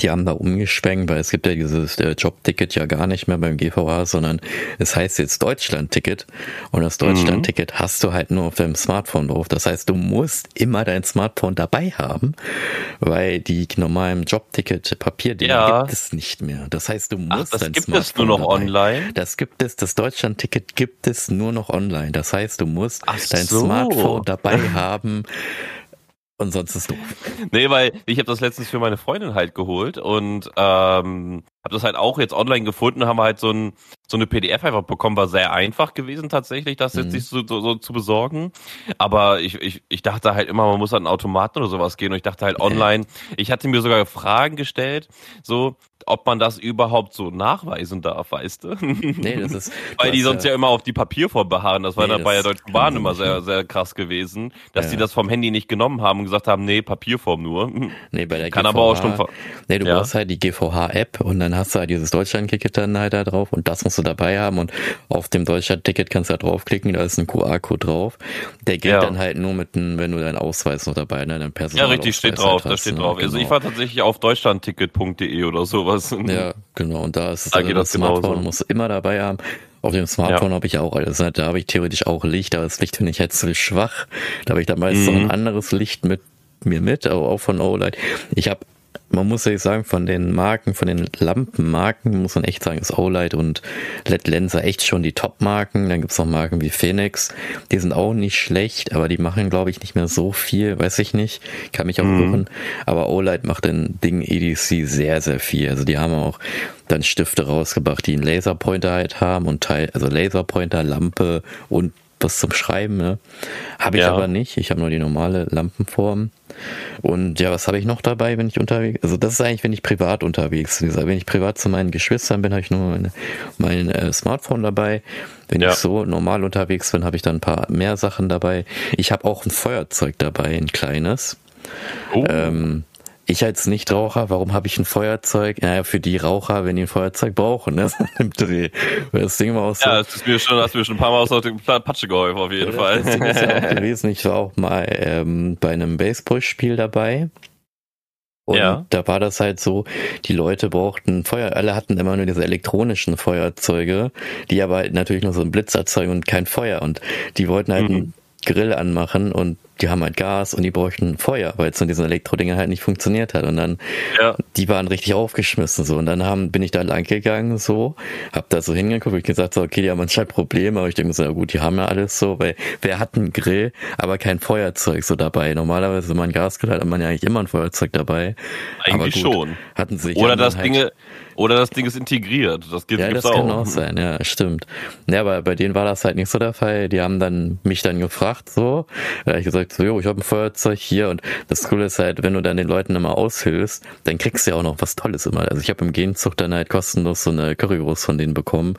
die haben da umgeschwenkt, weil es gibt ja dieses Jobticket ja gar nicht mehr beim GVA, sondern es heißt jetzt Deutschlandticket und das Deutschlandticket mhm. hast du halt nur auf deinem Smartphone drauf. Das heißt, du musst immer dein Smartphone dabei haben, weil die normalen Jobticket Papierdinge ja. gibt es nicht mehr. Das heißt, du musst Ach, das dein gibt Smartphone es nur noch dabei. online. Das gibt es, das Deutschlandticket gibt es nur noch online. Das heißt, du musst Ach dein so. Smartphone dabei haben und sonst ist doof. Nee, weil ich habe das letztens für meine Freundin halt geholt und ähm, habe das halt auch jetzt online gefunden, haben wir halt so, ein, so eine PDF einfach bekommen, war sehr einfach gewesen tatsächlich, das jetzt mhm. sich so, so, so, zu besorgen. Aber ich, ich, ich dachte halt immer, man muss an einen Automaten oder sowas gehen und ich dachte halt online, ich hatte mir sogar Fragen gestellt, so, ob man das überhaupt so nachweisen darf, weißt du? Nee, das ist. <laughs> Weil die sonst ja, ja, immer auf die Papierform beharren. Das war nee, dann bei der Deutschen Bahn immer sehr, sehr krass gewesen, dass ja. die das vom Handy nicht genommen haben und gesagt haben, nee, Papierform nur. Nee, bei der Kann GVH, aber auch schon. Nee, du ja. brauchst halt die GVH-App und dann hast du halt dieses Deutschland-Ticket dann halt da drauf und das musst du dabei haben und auf dem Deutschland-Ticket kannst du da draufklicken, da ist ein QR-Code drauf. Der geht ja. dann halt nur mit, einem, wenn du deinen Ausweis noch dabei, ne, dein Personal. Ja, richtig, steht drauf, halt hast, da steht ne? drauf. Also ich genau. war tatsächlich auf deutschlandticket.de oder sowas. Ja, genau, und da ist es da also das Smartphone, du immer dabei haben. Auf dem Smartphone ja. habe ich auch alles. Da habe ich theoretisch auch Licht, aber das Licht finde ich jetzt zu schwach. Da habe ich dann meistens mhm. noch ein anderes Licht mit mir mit, aber auch von OLED. Ich habe man muss ehrlich sagen, von den Marken, von den Lampenmarken, muss man echt sagen, ist Olight und LED Lenser echt schon die Top-Marken. Dann gibt's noch Marken wie Phoenix, die sind auch nicht schlecht, aber die machen, glaube ich, nicht mehr so viel, weiß ich nicht. Kann mich auch mhm. irren. Aber Olight macht den Ding EDC sehr, sehr viel. Also die haben auch dann Stifte rausgebracht, die einen Laserpointer halt haben und Teil, also Laserpointer, Lampe und was zum Schreiben, ne? Habe ich ja. aber nicht. Ich habe nur die normale Lampenform. Und ja, was habe ich noch dabei, wenn ich unterwegs? Also das ist eigentlich, wenn ich privat unterwegs bin. Wenn ich privat zu meinen Geschwistern bin, habe ich nur meine, mein äh, Smartphone dabei. Wenn ja. ich so normal unterwegs bin, habe ich dann ein paar mehr Sachen dabei. Ich habe auch ein Feuerzeug dabei, ein kleines. Oh. Ähm, ich als Nichtraucher, warum habe ich ein Feuerzeug? Naja, für die Raucher, wenn die ein Feuerzeug brauchen, ne? <laughs> Im Dreh. Das Ding war auch so. Ja, das ist mir schon, hast mir schon ein paar Mal aus der Patsche geholfen, auf jeden ja, Fall. Das Ding ist ja auch <laughs> gewesen. Ich war auch mal ähm, bei einem Baseballspiel dabei. Und ja. da war das halt so, die Leute brauchten Feuer, alle hatten immer nur diese elektronischen Feuerzeuge, die aber natürlich nur so einen Blitz erzeugen und kein Feuer. Und die wollten halt mhm. einen Grill anmachen und die haben halt Gas und die bräuchten Feuer, weil es von diesen Elektrodingen halt nicht funktioniert hat. Und dann, ja. die waren richtig aufgeschmissen so. Und dann haben, bin ich da lang gegangen so, hab da so hingeguckt, ich gesagt so, okay, die haben anscheinend Probleme, aber ich denke so, ja gut, die haben ja alles so, weil wer hat einen Grill, aber kein Feuerzeug so dabei. Normalerweise, wenn man Gasgrill hat, hat man ja eigentlich immer ein Feuerzeug dabei. Eigentlich gut, schon. Hatten sich Oder das halt, Dinge, oder das Ding ist integriert. Das gibt, ja, gibt's das auch. kann auch sein, ja, stimmt. Ja, aber bei denen war das halt nicht so der Fall. Die haben dann mich dann gefragt, so. Da habe ich gesagt, so, jo, ich habe ein Feuerzeug hier und das Coole ist halt, wenn du dann den Leuten immer aushilfst, dann kriegst du ja auch noch was Tolles immer. Also ich habe im Gegenzug dann halt kostenlos so eine Currywurst von denen bekommen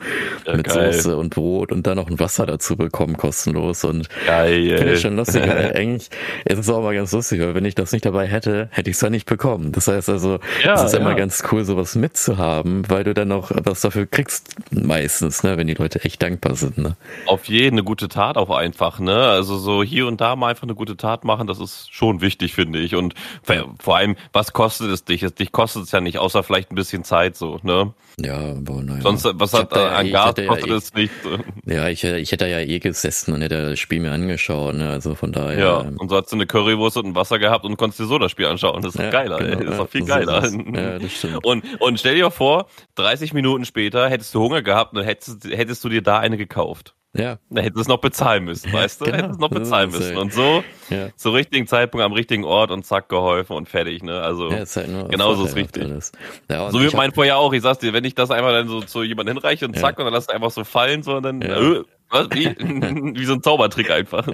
ja, mit geil. Soße und Brot und dann noch ein Wasser dazu bekommen, kostenlos und finde ich schon lustig, weil eigentlich ist es auch mal ganz lustig, weil wenn ich das nicht dabei hätte, hätte ich es ja nicht bekommen. Das heißt also, ja, es ist ja. immer ganz cool, sowas mitzuhaben, weil du dann auch was dafür kriegst meistens, ne, wenn die Leute echt dankbar sind. Ne? Auf jeden eine gute Tat auch einfach, ne? Also so hier und da mal einfach eine gute Tat machen, das ist schon wichtig, finde ich. Und vor allem, was kostet es dich? Dich kostet es ja nicht, außer vielleicht ein bisschen Zeit so, ne? Ja, aber naja. Sonst, was hat da, an Gas kostet ja, es nicht? Ja, ich, ich hätte ja eh gesessen und hätte das Spiel mir angeschaut, ne? Also von daher. Ja, und so hast du eine Currywurst und ein Wasser gehabt und konntest dir so das Spiel anschauen. Das ist ja, geiler, genau, ey. Das ist doch viel so geiler. Ja, das stimmt. Und, und stell dir vor, 30 Minuten später hättest du Hunger gehabt und hättest, hättest du dir da eine gekauft. Ja. Da hättest du es noch bezahlen müssen, weißt du? Genau. Hättest es noch bezahlen müssen. Und so, ja. zur richtigen Zeitpunkt am richtigen Ort und zack, geholfen und fertig, ne? Also, ja, ist halt genauso ist richtig. Ja, so wie mein vorher auch. Ich sag's dir, wenn ich das einmal dann so zu jemandem hinreiche und zack, und dann lass es einfach so fallen, so, und dann, äh, was, wie, <laughs> wie so ein Zaubertrick einfach.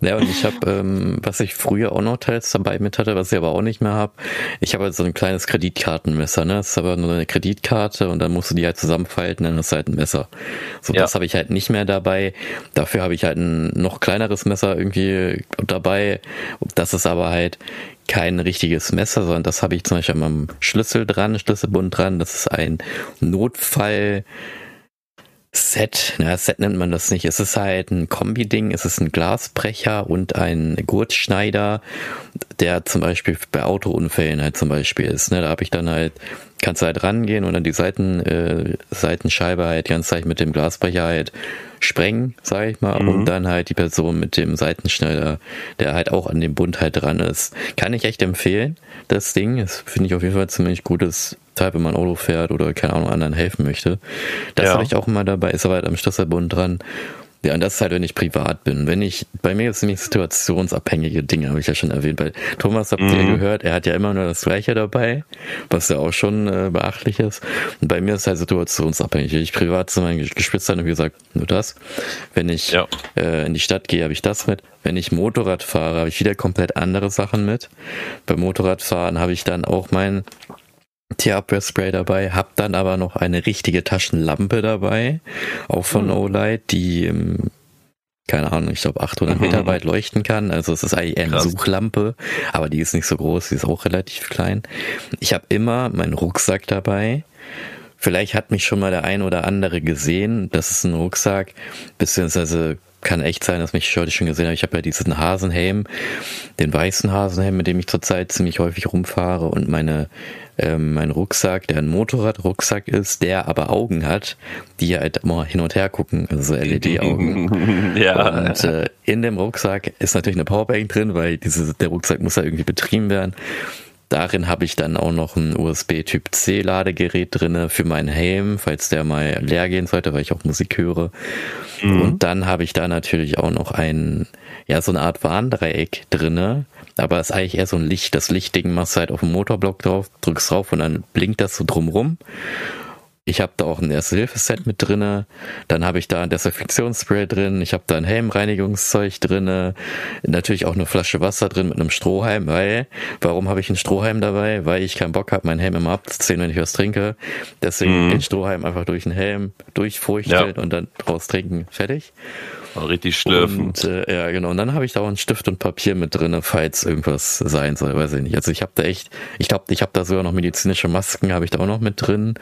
Ja. Und ich habe, ähm, was ich früher auch noch teils dabei mit hatte, was ich aber auch nicht mehr habe, ich habe halt so ein kleines Kreditkartenmesser, ne? Das ist aber nur eine Kreditkarte und dann musst du die halt zusammenfalten, dann hast du halt ein Messer. So, ja. das habe ich halt nicht mehr dabei. Dafür habe ich halt ein noch kleineres Messer irgendwie dabei. Das ist aber halt kein richtiges Messer, sondern das habe ich zum Beispiel am Schlüssel dran, Schlüsselbund dran. Das ist ein Notfall, Set, na, Set nennt man das nicht. Es ist halt ein Kombi-Ding. Es ist ein Glasbrecher und ein Gurtschneider, der zum Beispiel bei Autounfällen halt zum Beispiel ist. Ne? Da habe ich dann halt, kannst du halt rangehen und dann die Seiten, äh, Seitenscheibe halt ganz leicht mit dem Glasbrecher halt sprengen, sag ich mal, mhm. und dann halt die Person mit dem Seitenschneider, der halt auch an dem Bund halt dran ist. Kann ich echt empfehlen, das Ding. Das finde ich auf jeden Fall ziemlich gutes Teil, wenn man Auto fährt oder keine Ahnung, anderen helfen möchte. Das ja. habe ich auch immer dabei, ist aber halt am Schlüsselbund dran. Ja, und das ist halt, wenn ich privat bin. Wenn ich, bei mir ist nämlich situationsabhängige Dinge, habe ich ja schon erwähnt. Bei Thomas habt ihr mhm. gehört, er hat ja immer nur das Gleiche dabei, was ja auch schon äh, beachtlich ist. Und bei mir ist es halt situationsabhängig. Wenn ich privat zu meinen Geschwistern, wie gesagt, nur das. Wenn ich ja. äh, in die Stadt gehe, habe ich das mit. Wenn ich Motorrad fahre, habe ich wieder komplett andere Sachen mit. Beim Motorradfahren habe ich dann auch mein Tierabwehrspray dabei, hab dann aber noch eine richtige Taschenlampe dabei, auch von mhm. Olight, die ähm, keine Ahnung, ich glaube 800 Meter weit leuchten kann. Also es ist eigentlich eher eine Krass. Suchlampe, aber die ist nicht so groß, die ist auch relativ klein. Ich habe immer meinen Rucksack dabei. Vielleicht hat mich schon mal der ein oder andere gesehen. Das ist ein Rucksack, beziehungsweise kann echt sein, dass mich heute schon gesehen habe. Ich habe ja diesen Hasenhelm, den weißen Hasenhelm, mit dem ich zurzeit ziemlich häufig rumfahre und meine ähm, mein Rucksack, der ein Motorradrucksack ist, der aber Augen hat, die halt immer hin und her gucken, also LED-Augen. <laughs> ja. Und äh, in dem Rucksack ist natürlich eine Powerbank drin, weil diese, der Rucksack muss ja irgendwie betrieben werden. Darin habe ich dann auch noch ein USB-Typ C Ladegerät drinne für meinen Helm, falls der mal leer gehen sollte, weil ich auch Musik höre. Mhm. Und dann habe ich da natürlich auch noch ein, ja, so eine Art Warndreieck drinne, aber es ist eigentlich eher so ein Licht. Das Lichtding machst du halt auf dem Motorblock drauf, drückst drauf und dann blinkt das so drumrum. Ich habe da auch ein Erste-Hilfe-Set mit drinne. Dann habe ich da ein Desinfektionsspray drin. Ich habe da ein Helmreinigungszeug drinne. Natürlich auch eine Flasche Wasser drin mit einem Strohhalm, weil, warum habe ich einen Strohhalm dabei? Weil ich keinen Bock habe, meinen Helm immer abzuziehen, wenn ich was trinke. Deswegen mhm. den Strohhalm einfach durch den Helm durchfurchteln ja. und dann draus trinken. Fertig. Richtig schlürfen. Und, äh, ja, genau. Und dann habe ich da auch einen Stift und Papier mit drinne, falls irgendwas sein soll, weiß ich nicht. Also ich habe da echt, ich glaube, ich habe da sogar noch medizinische Masken, habe ich da auch noch mit drin.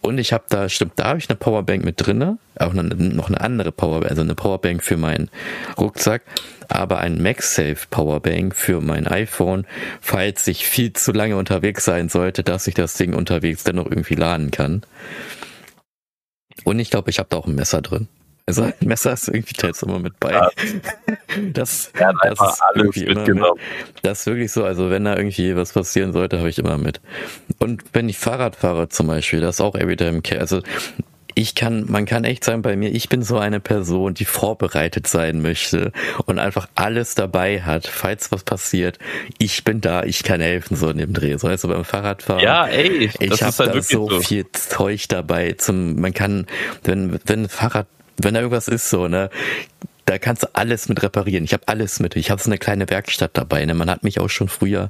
Und ich habe da, stimmt, da habe ich eine Powerbank mit drinne, auch eine, noch eine andere Powerbank, also eine Powerbank für meinen Rucksack, aber ein MagSafe Powerbank für mein iPhone, falls ich viel zu lange unterwegs sein sollte, dass ich das Ding unterwegs dennoch irgendwie laden kann. Und ich glaube, ich habe da auch ein Messer drin. Also ein Messer ist irgendwie teils immer mit bei. Ja. Das, ja, das ist irgendwie immer mit. Das ist wirklich so, also wenn da irgendwie was passieren sollte, habe ich immer mit. Und wenn ich Fahrrad fahre zum Beispiel, das ist auch Everytime Care. Also ich kann, man kann echt sagen, bei mir, ich bin so eine Person, die vorbereitet sein möchte und einfach alles dabei hat, falls was passiert. Ich bin da, ich kann helfen, so in dem Dreh. So also beim Fahrradfahren. Ja, ey, ich habe halt da so, so viel Zeug dabei. Zum, man kann, wenn, wenn Fahrrad wenn da irgendwas ist so, ne? Da kannst du alles mit reparieren. Ich habe alles mit. Ich habe so eine kleine Werkstatt dabei. Ne? Man hat mich auch schon früher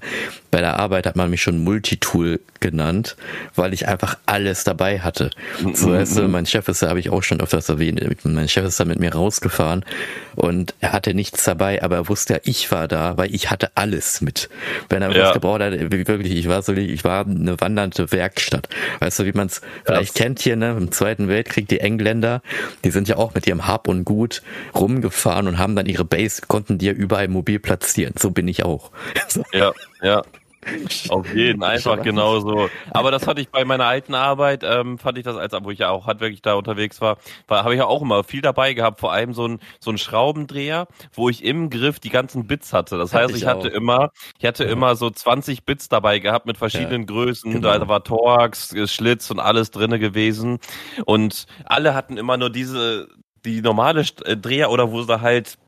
bei der Arbeit hat man mich schon Multitool genannt, weil ich einfach alles dabei hatte. So, weißt du, mein Chef ist da, habe ich auch schon öfters erwähnt, mein Chef ist da mit mir rausgefahren und er hatte nichts dabei, aber er wusste ja, ich war da, weil ich hatte alles mit. Wenn er ja. was gebraucht hat, wirklich, ich war so, ich war eine wandernde Werkstatt. Weißt du, wie man es vielleicht kennt hier, ne, im Zweiten Weltkrieg, die Engländer, die sind ja auch mit ihrem Hab und Gut rumgefahren und haben dann ihre Base, konnten die ja überall mobil platzieren. So bin ich auch. <laughs> So. Ja, ja. Auf jeden, <laughs> einfach genauso. Aber das hatte ich bei meiner alten Arbeit, ähm, fand ich das, als wo ich ja auch handwerklich da unterwegs war, war habe ich ja auch immer viel dabei gehabt, vor allem so ein, so ein Schraubendreher, wo ich im Griff die ganzen Bits hatte. Das heißt, ich, ich hatte immer, ich hatte ja. immer so 20 Bits dabei gehabt mit verschiedenen ja, Größen. Genau. Da war Torx, Schlitz und alles drinne gewesen. Und alle hatten immer nur diese, die normale äh, Dreher oder wo sie halt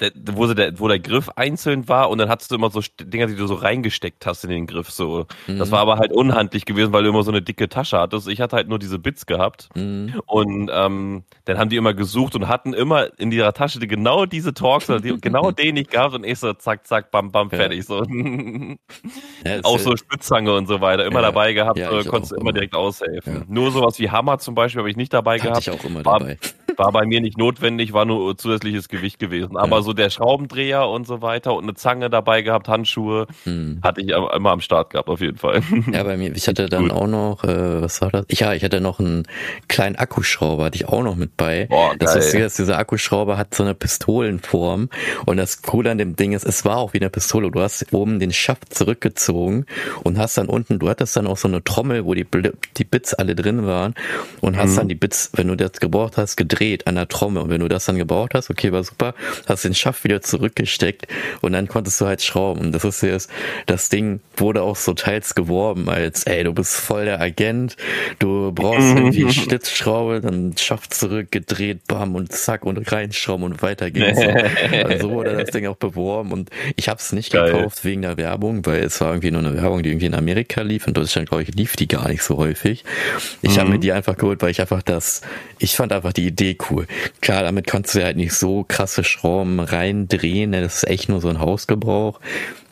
der, wo, der, wo der Griff einzeln war und dann hattest du immer so Dinger, die du so reingesteckt hast in den Griff. So. Mhm. Das war aber halt unhandlich gewesen, weil du immer so eine dicke Tasche hattest. Ich hatte halt nur diese Bits gehabt. Mhm. Und ähm, dann haben die immer gesucht und hatten immer in ihrer Tasche die, genau diese Talks, die, <laughs> genau den ich gehabt und ich so zack, zack, bam, bam, fertig. So. ja, <laughs> auch so Spitzzange und so weiter. Immer ja, dabei gehabt, ja, äh, konntest du immer direkt aushelfen. Nur sowas wie Hammer zum Beispiel habe ich nicht dabei Hatte gehabt. Ich auch immer dabei. War bei mir nicht notwendig, war nur zusätzliches Gewicht gewesen. Aber so der Schraubendreher und so weiter und eine Zange dabei gehabt, Handschuhe, hm. hatte ich immer am Start gehabt, auf jeden Fall. Ja, bei mir, ich hatte dann Gut. auch noch, äh, was war das? Ja, ich hatte noch einen kleinen Akkuschrauber, hatte ich auch noch mit bei. Boah, das ist, dass dieser Akkuschrauber hat so eine Pistolenform und das Coole an dem Ding ist, es war auch wie eine Pistole. Du hast oben den Schaft zurückgezogen und hast dann unten, du hattest dann auch so eine Trommel, wo die, die Bits alle drin waren und hast mhm. dann die Bits, wenn du das gebraucht hast, gedreht an der Trommel und wenn du das dann gebraucht hast, okay, war super, hast den Schaft wieder zurückgesteckt und dann konntest du halt schrauben. Und das ist jetzt, das Ding wurde auch so teils geworben als, ey, du bist voll der Agent, du brauchst irgendwie Schlitzschraube, dann Schaft zurückgedreht, bam und zack und reinschrauben und weiter geht's. also so wurde das Ding auch beworben und ich habe es nicht Geil. gekauft wegen der Werbung, weil es war irgendwie nur eine Werbung, die irgendwie in Amerika lief. In Deutschland, glaube ich, lief die gar nicht so häufig. Ich mhm. habe mir die einfach geholt, weil ich einfach das, ich fand einfach die Idee cool. Klar, damit konntest du halt nicht so krasse Schrauben reindrehen. Ne? Das ist echt nur so ein Hausgebrauch.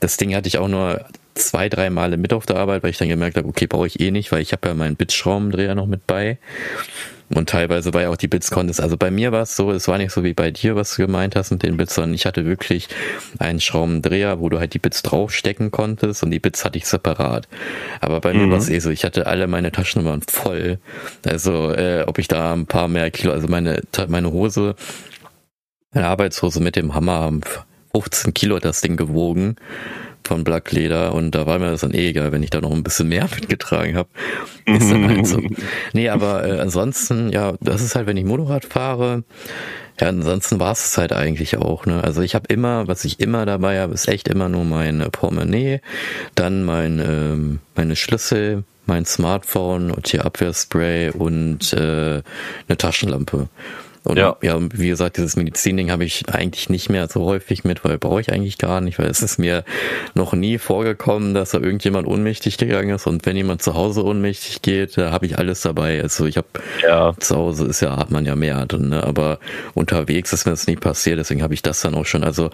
Das Ding hatte ich auch nur zwei, drei Male mit auf der Arbeit, weil ich dann gemerkt habe, okay, brauche ich eh nicht, weil ich habe ja meinen Bitschraubendreher noch mit bei. Und teilweise war ja auch die Bits konntest. Also bei mir war es so, es war nicht so wie bei dir, was du gemeint hast mit den Bits, sondern ich hatte wirklich einen Schraubendreher, wo du halt die Bits draufstecken konntest und die Bits hatte ich separat. Aber bei mhm. mir war es eh so, ich hatte alle meine Taschennummern voll. Also äh, ob ich da ein paar mehr Kilo, also meine, meine Hose meine Arbeitshose mit dem Hammer haben 15 Kilo das Ding gewogen von Black Leder und da war mir das dann eh egal, wenn ich da noch ein bisschen mehr <laughs> mitgetragen habe. Ist dann halt so. <laughs> Nee, aber äh, ansonsten, ja, das ist halt, wenn ich Motorrad fahre, ja, ansonsten war es halt eigentlich auch. Ne? Also ich habe immer, was ich immer dabei habe, ist echt immer nur mein Portemonnaie, dann mein, ähm, meine Schlüssel, mein Smartphone und hier Abwehrspray und äh, eine Taschenlampe. Und ja. ja, wie gesagt, dieses Medizinding habe ich eigentlich nicht mehr so häufig mit, weil brauche ich eigentlich gar nicht, weil es ist mir noch nie vorgekommen, dass da irgendjemand ohnmächtig gegangen ist und wenn jemand zu Hause ohnmächtig geht, da habe ich alles dabei. Also ich habe ja. zu Hause ist ja, hat man ja mehr drin, ne? aber unterwegs ist mir das nie passiert, deswegen habe ich das dann auch schon. Also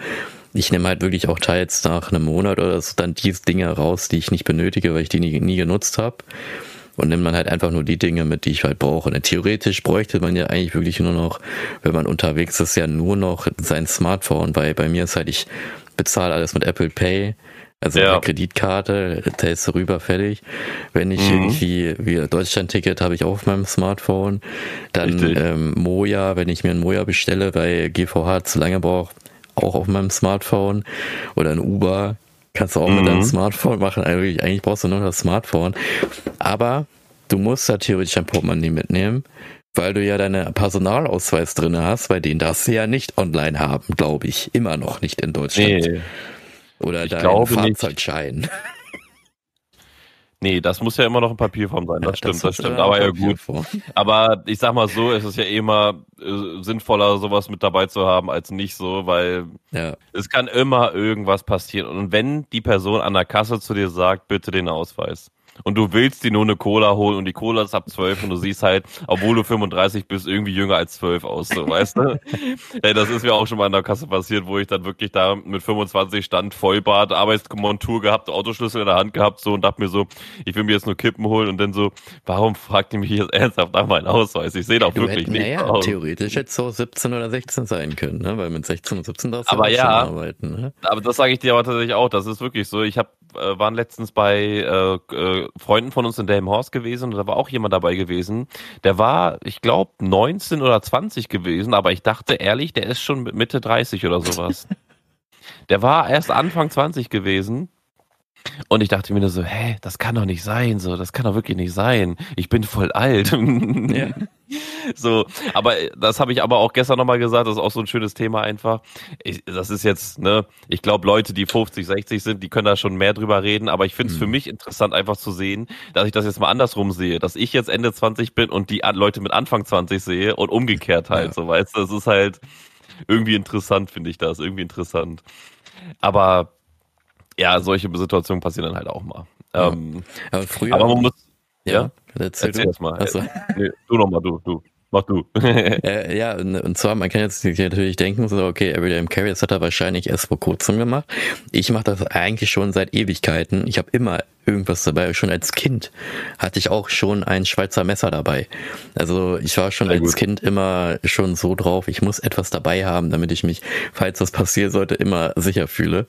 ich nehme halt wirklich auch teils nach einem Monat oder so dann diese Dinge raus, die ich nicht benötige, weil ich die nie, nie genutzt habe und nimmt man halt einfach nur die Dinge mit, die ich halt brauche. Und theoretisch bräuchte man ja eigentlich wirklich nur noch, wenn man unterwegs ist, ja nur noch sein Smartphone, weil bei mir ist halt, ich bezahle alles mit Apple Pay. Also ja. eine Kreditkarte, tellst du rüber, fertig. Wenn ich mhm. irgendwie, wie Deutschland-Ticket habe ich auch auf meinem Smartphone. Dann ähm, Moja, wenn ich mir ein Moja bestelle, weil GVH zu lange braucht, auch auf meinem Smartphone. Oder ein Uber, Kannst du auch mhm. mit deinem mhm. Smartphone machen. Eigentlich, eigentlich brauchst du nur das Smartphone. Aber du musst da theoretisch ein Portemonnaie mitnehmen, weil du ja deine Personalausweis drin hast, bei denen darfst du ja nicht online haben, glaube ich. Immer noch nicht in Deutschland. Nee. Oder dein Fahrzeugschein. Nicht. Nee, das muss ja immer noch in Papierform sein. Das ja, stimmt, das, das stimmt. Aber ja gut. <laughs> Aber ich sag mal so, es ist ja eh immer äh, sinnvoller, sowas mit dabei zu haben, als nicht so, weil ja. es kann immer irgendwas passieren. Und wenn die Person an der Kasse zu dir sagt, bitte den Ausweis, und du willst dir nur eine Cola holen und die Cola ist ab 12 und du siehst halt, obwohl du 35 bist, irgendwie jünger als 12 aus, so, weißt du? <laughs> Ey, das ist mir auch schon mal in der Kasse passiert, wo ich dann wirklich da mit 25 stand, Vollbart, Arbeitsmontur gehabt, Autoschlüssel in der Hand gehabt, so und dachte mir so, ich will mir jetzt nur Kippen holen und dann so, warum fragt ihr mich jetzt ernsthaft nach meinem Ausweis? Ich sehe doch du wirklich hätten, nicht naja, aus. theoretisch hätte es so 17 oder 16 sein können, ne? weil mit 16 und 17 darfst du aber ja, arbeiten. Ne? Aber das sage ich dir aber tatsächlich auch, das ist wirklich so. Ich hab, äh, waren letztens bei äh, äh, Freunden von uns in Delmenhorst gewesen und da war auch jemand dabei gewesen. Der war, ich glaube, 19 oder 20 gewesen, aber ich dachte ehrlich, der ist schon Mitte 30 oder sowas. <laughs> der war erst Anfang 20 gewesen und ich dachte mir nur so, hä, das kann doch nicht sein, so, das kann doch wirklich nicht sein. Ich bin voll alt. <laughs> Ja. So, aber das habe ich aber auch gestern nochmal gesagt, das ist auch so ein schönes Thema einfach. Ich, das ist jetzt, ne, ich glaube, Leute, die 50, 60 sind, die können da schon mehr drüber reden, aber ich finde es mhm. für mich interessant, einfach zu sehen, dass ich das jetzt mal andersrum sehe, dass ich jetzt Ende 20 bin und die Leute mit Anfang 20 sehe und umgekehrt halt, ja. so weißt du, das ist halt irgendwie interessant, finde ich das, irgendwie interessant. Aber ja, solche Situationen passieren dann halt auch mal. Ja. Ähm, aber früher. Aber man muss. Ja, ja erzähl, erzähl das mal. Achso. Nee, du nochmal, du, du. Mach du. äh, <laughs> ja, und zwar, man kann jetzt natürlich denken, so, okay, Everyday Carry, das hat er wahrscheinlich erst vor kurzem gemacht. Ich mache das eigentlich schon seit Ewigkeiten. Ich habe immer irgendwas dabei. Schon als Kind hatte ich auch schon ein Schweizer Messer dabei. Also ich war schon Sehr als gut. Kind immer schon so drauf, ich muss etwas dabei haben, damit ich mich, falls das passieren sollte, immer sicher fühle.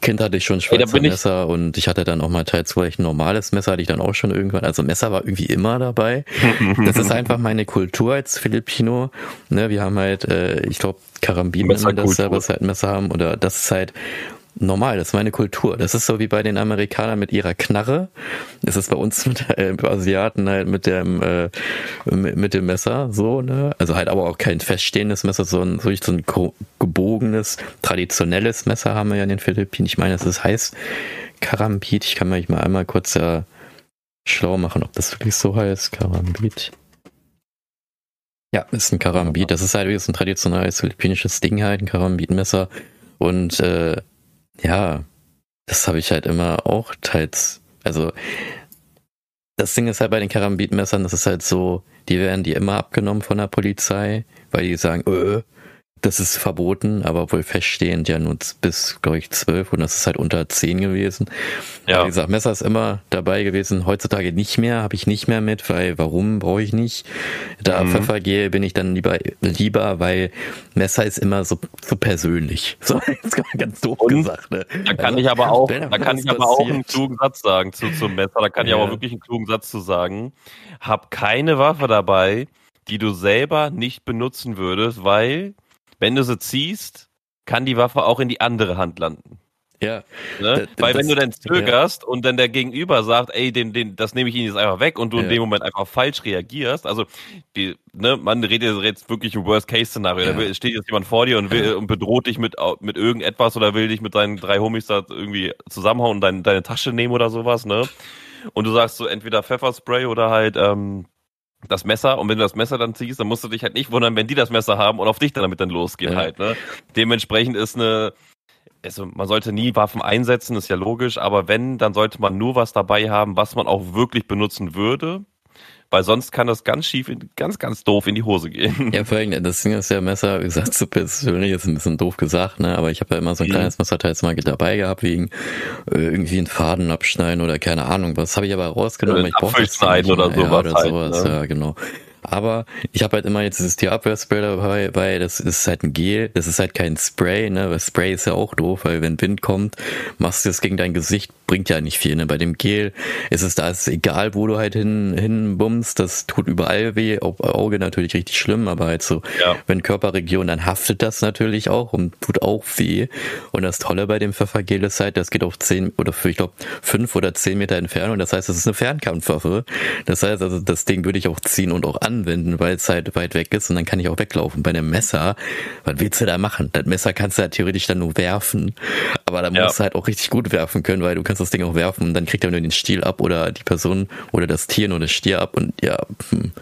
Kind hatte ich schon Schweizer Ey, Messer und ich hatte dann auch mal teils vielleicht ein normales Messer, hatte ich dann auch schon irgendwann. Also Messer war irgendwie immer dabei. Das ist einfach <laughs> meine Kultur als Filipino. Ne, wir haben halt, äh, ich glaube, Karambin, wenn man das selber halt Messer haben oder das ist halt normal, das ist meine Kultur. Das ist so wie bei den Amerikanern mit ihrer Knarre. Das ist bei uns mit äh, Asiaten halt mit dem äh, mit, mit, dem Messer so, ne? Also halt aber auch kein feststehendes Messer, sondern so, so ein gebogenes, traditionelles Messer haben wir ja in den Philippinen. Ich meine, das heißt Karambit. Ich kann mich mal einmal kurz äh, schlau machen, ob das wirklich so heißt. Karambit. Ja, ist ein Karambit. Das ist halt wie ein traditionelles philippinisches Ding halt, ein Karambitmesser. Und äh, ja, das habe ich halt immer auch teils. Also, das Ding ist halt bei den Karambitmessern, das ist halt so, die werden die immer abgenommen von der Polizei, weil die sagen, öh, das ist verboten, aber wohl feststehend ja nur bis, glaube ich, zwölf und das ist halt unter zehn gewesen. Ja. Aber wie gesagt, Messer ist immer dabei gewesen. Heutzutage nicht mehr, habe ich nicht mehr mit, weil warum brauche ich nicht? Da mhm. Pfeffer gehe, bin ich dann lieber, lieber, weil Messer ist immer so, so persönlich. <laughs> So, ganz doof und gesagt. Ne? Da kann also, ich aber auch, da kann ich aber auch einen klugen Satz sagen zu, zum Messer. Da kann ja. ich aber wirklich einen klugen Satz zu sagen. Hab keine Waffe dabei, die du selber nicht benutzen würdest, weil wenn du sie ziehst, kann die Waffe auch in die andere Hand landen. Ja. Ne? Da, Weil wenn du dann zögerst ja. und dann der Gegenüber sagt, ey, den, den, das nehme ich ihnen jetzt einfach weg und du ja. in dem Moment einfach falsch reagierst, also die, ne, man redet jetzt wirklich im Worst-Case-Szenario. Ja. Da steht jetzt jemand vor dir und, will, und bedroht dich mit, mit irgendetwas oder will dich mit deinen drei Homies da irgendwie zusammenhauen und dein, deine Tasche nehmen oder sowas, ne? Und du sagst so entweder Pfefferspray oder halt ähm, das Messer und wenn du das Messer dann ziehst, dann musst du dich halt nicht wundern, wenn die das Messer haben und auf dich dann damit dann losgehen ja. halt. Ne? Dementsprechend ist eine, also man sollte nie Waffen einsetzen, ist ja logisch, aber wenn, dann sollte man nur was dabei haben, was man auch wirklich benutzen würde weil sonst kann das ganz schief, in, ganz, ganz doof in die Hose gehen. Ja, vor allem, das Ding ist ja Messer, wie gesagt, so persönlich ist ein bisschen doof gesagt, ne, aber ich habe ja immer so ein mhm. kleines Messerteil mal dabei gehabt, wegen äh, irgendwie einen Faden abschneiden oder keine Ahnung, was habe ich aber rausgenommen, ich brauche das nicht, oder sowas, ja, oder halt, sowas, ne? ja, genau. Aber ich habe halt immer jetzt dieses Tierabwehrspray dabei, weil das ist halt ein Gel, das ist halt kein Spray, ne? Weil Spray ist ja auch doof, weil wenn Wind kommt, machst du das gegen dein Gesicht, bringt ja nicht viel. Ne? Bei dem Gel ist es da ist egal, wo du halt hin hinbummst, das tut überall weh, auf Auge natürlich richtig schlimm, aber halt so, ja. wenn Körperregion, dann haftet das natürlich auch und tut auch weh. Und das Tolle bei dem Pfeffergel ist halt, das geht auf zehn oder für, ich glaube, fünf oder zehn Meter Entfernung. Das heißt, das ist eine Fernkampfwaffe. Das heißt also, das Ding würde ich auch ziehen und auch an anwenden, weil es halt weit weg ist und dann kann ich auch weglaufen. Bei einem Messer, was willst du da machen? Das Messer kannst du halt theoretisch dann nur werfen, aber da ja. musst du halt auch richtig gut werfen können, weil du kannst das Ding auch werfen und dann kriegt er nur den Stiel ab oder die Person oder das Tier nur das Stier ab und ja, hm.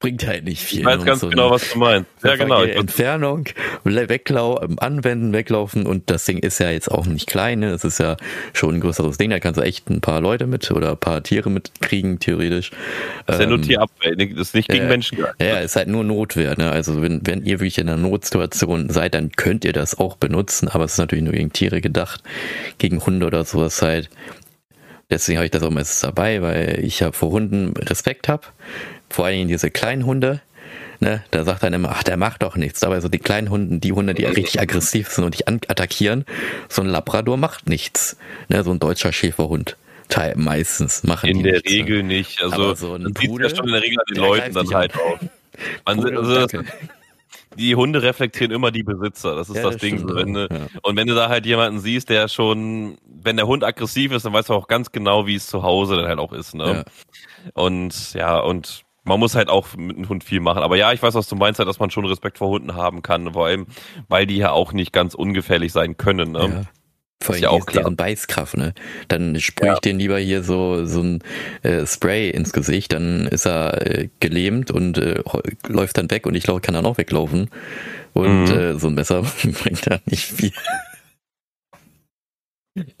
Bringt halt nicht viel. Ich weiß ganz so genau, was du meinst. Ja, genau. Entfernung, weglau anwenden, weglaufen und das Ding ist ja jetzt auch nicht klein, ne? Das ist ja schon ein größeres Ding, da kannst du echt ein paar Leute mit oder ein paar Tiere mitkriegen, theoretisch. Das ist ja nur ähm, Tierabwehr, das ist nicht gegen äh, Menschen. Ja, ist halt nur Notwehr, ne? Also wenn, wenn ihr wirklich in einer Notsituation seid, dann könnt ihr das auch benutzen, aber es ist natürlich nur gegen Tiere gedacht, gegen Hunde oder sowas halt. Deswegen habe ich das auch meistens dabei, weil ich ja vor Hunden Respekt habe vor allen Dingen diese kleinen Hunde, ne, da sagt dann immer, ach, der macht doch nichts. Dabei so die kleinen Hunden, die Hunde, die richtig aggressiv sind und dich attackieren, so ein Labrador macht nichts. Ne, so ein deutscher Schäferhund. Teil, meistens machen in die der nichts, ne? Regel nicht. Also Aber so ein Pudel, ja schon in der Regel an den Leuten dann halt auch. Man, Pudel, also die Hunde reflektieren immer die Besitzer. Das ist ja, das, das Ding. Stimmt, wenn du, ja. Und wenn du da halt jemanden siehst, der schon, wenn der Hund aggressiv ist, dann weißt du auch ganz genau, wie es zu Hause dann halt auch ist. Ne? Ja. Und ja, und man muss halt auch mit dem Hund viel machen. Aber ja, ich weiß, was du meinst, dass man schon Respekt vor Hunden haben kann, vor allem, weil die ja auch nicht ganz ungefährlich sein können. Ne? Ja. Vor allem ja auch deren Beißkraft, ne? Dann sprühe ja. ich den lieber hier so, so ein äh, Spray ins Gesicht, dann ist er äh, gelähmt und äh, läuft dann weg und ich kann dann auch weglaufen. Und mhm. äh, so ein Messer <laughs> bringt da nicht viel.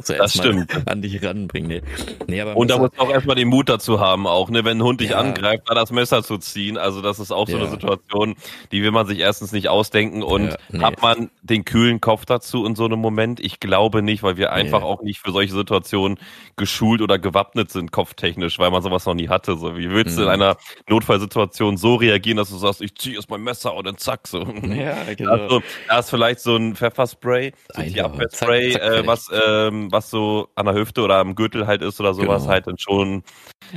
So das stimmt. An dich ranbringen. Nee. Nee, aber und da muss man auch erstmal den Mut dazu haben, auch, ne, wenn ein Hund dich ja. angreift, da das Messer zu ziehen. Also das ist auch so ja. eine Situation, die will man sich erstens nicht ausdenken und ja, nee. hat man den kühlen Kopf dazu in so einem Moment? Ich glaube nicht, weil wir einfach nee. auch nicht für solche Situationen geschult oder gewappnet sind, kopftechnisch, weil man sowas noch nie hatte. So, wie willst du in mhm. einer Notfallsituation so reagieren, dass du sagst, ich ziehe jetzt mein Messer und dann zack, so. Ja, genau. Also, da ist vielleicht so ein Pfefferspray, so ein Abwehrspray, äh, was, äh, ähm, was so an der Hüfte oder am Gürtel halt ist oder sowas, genau. halt dann schon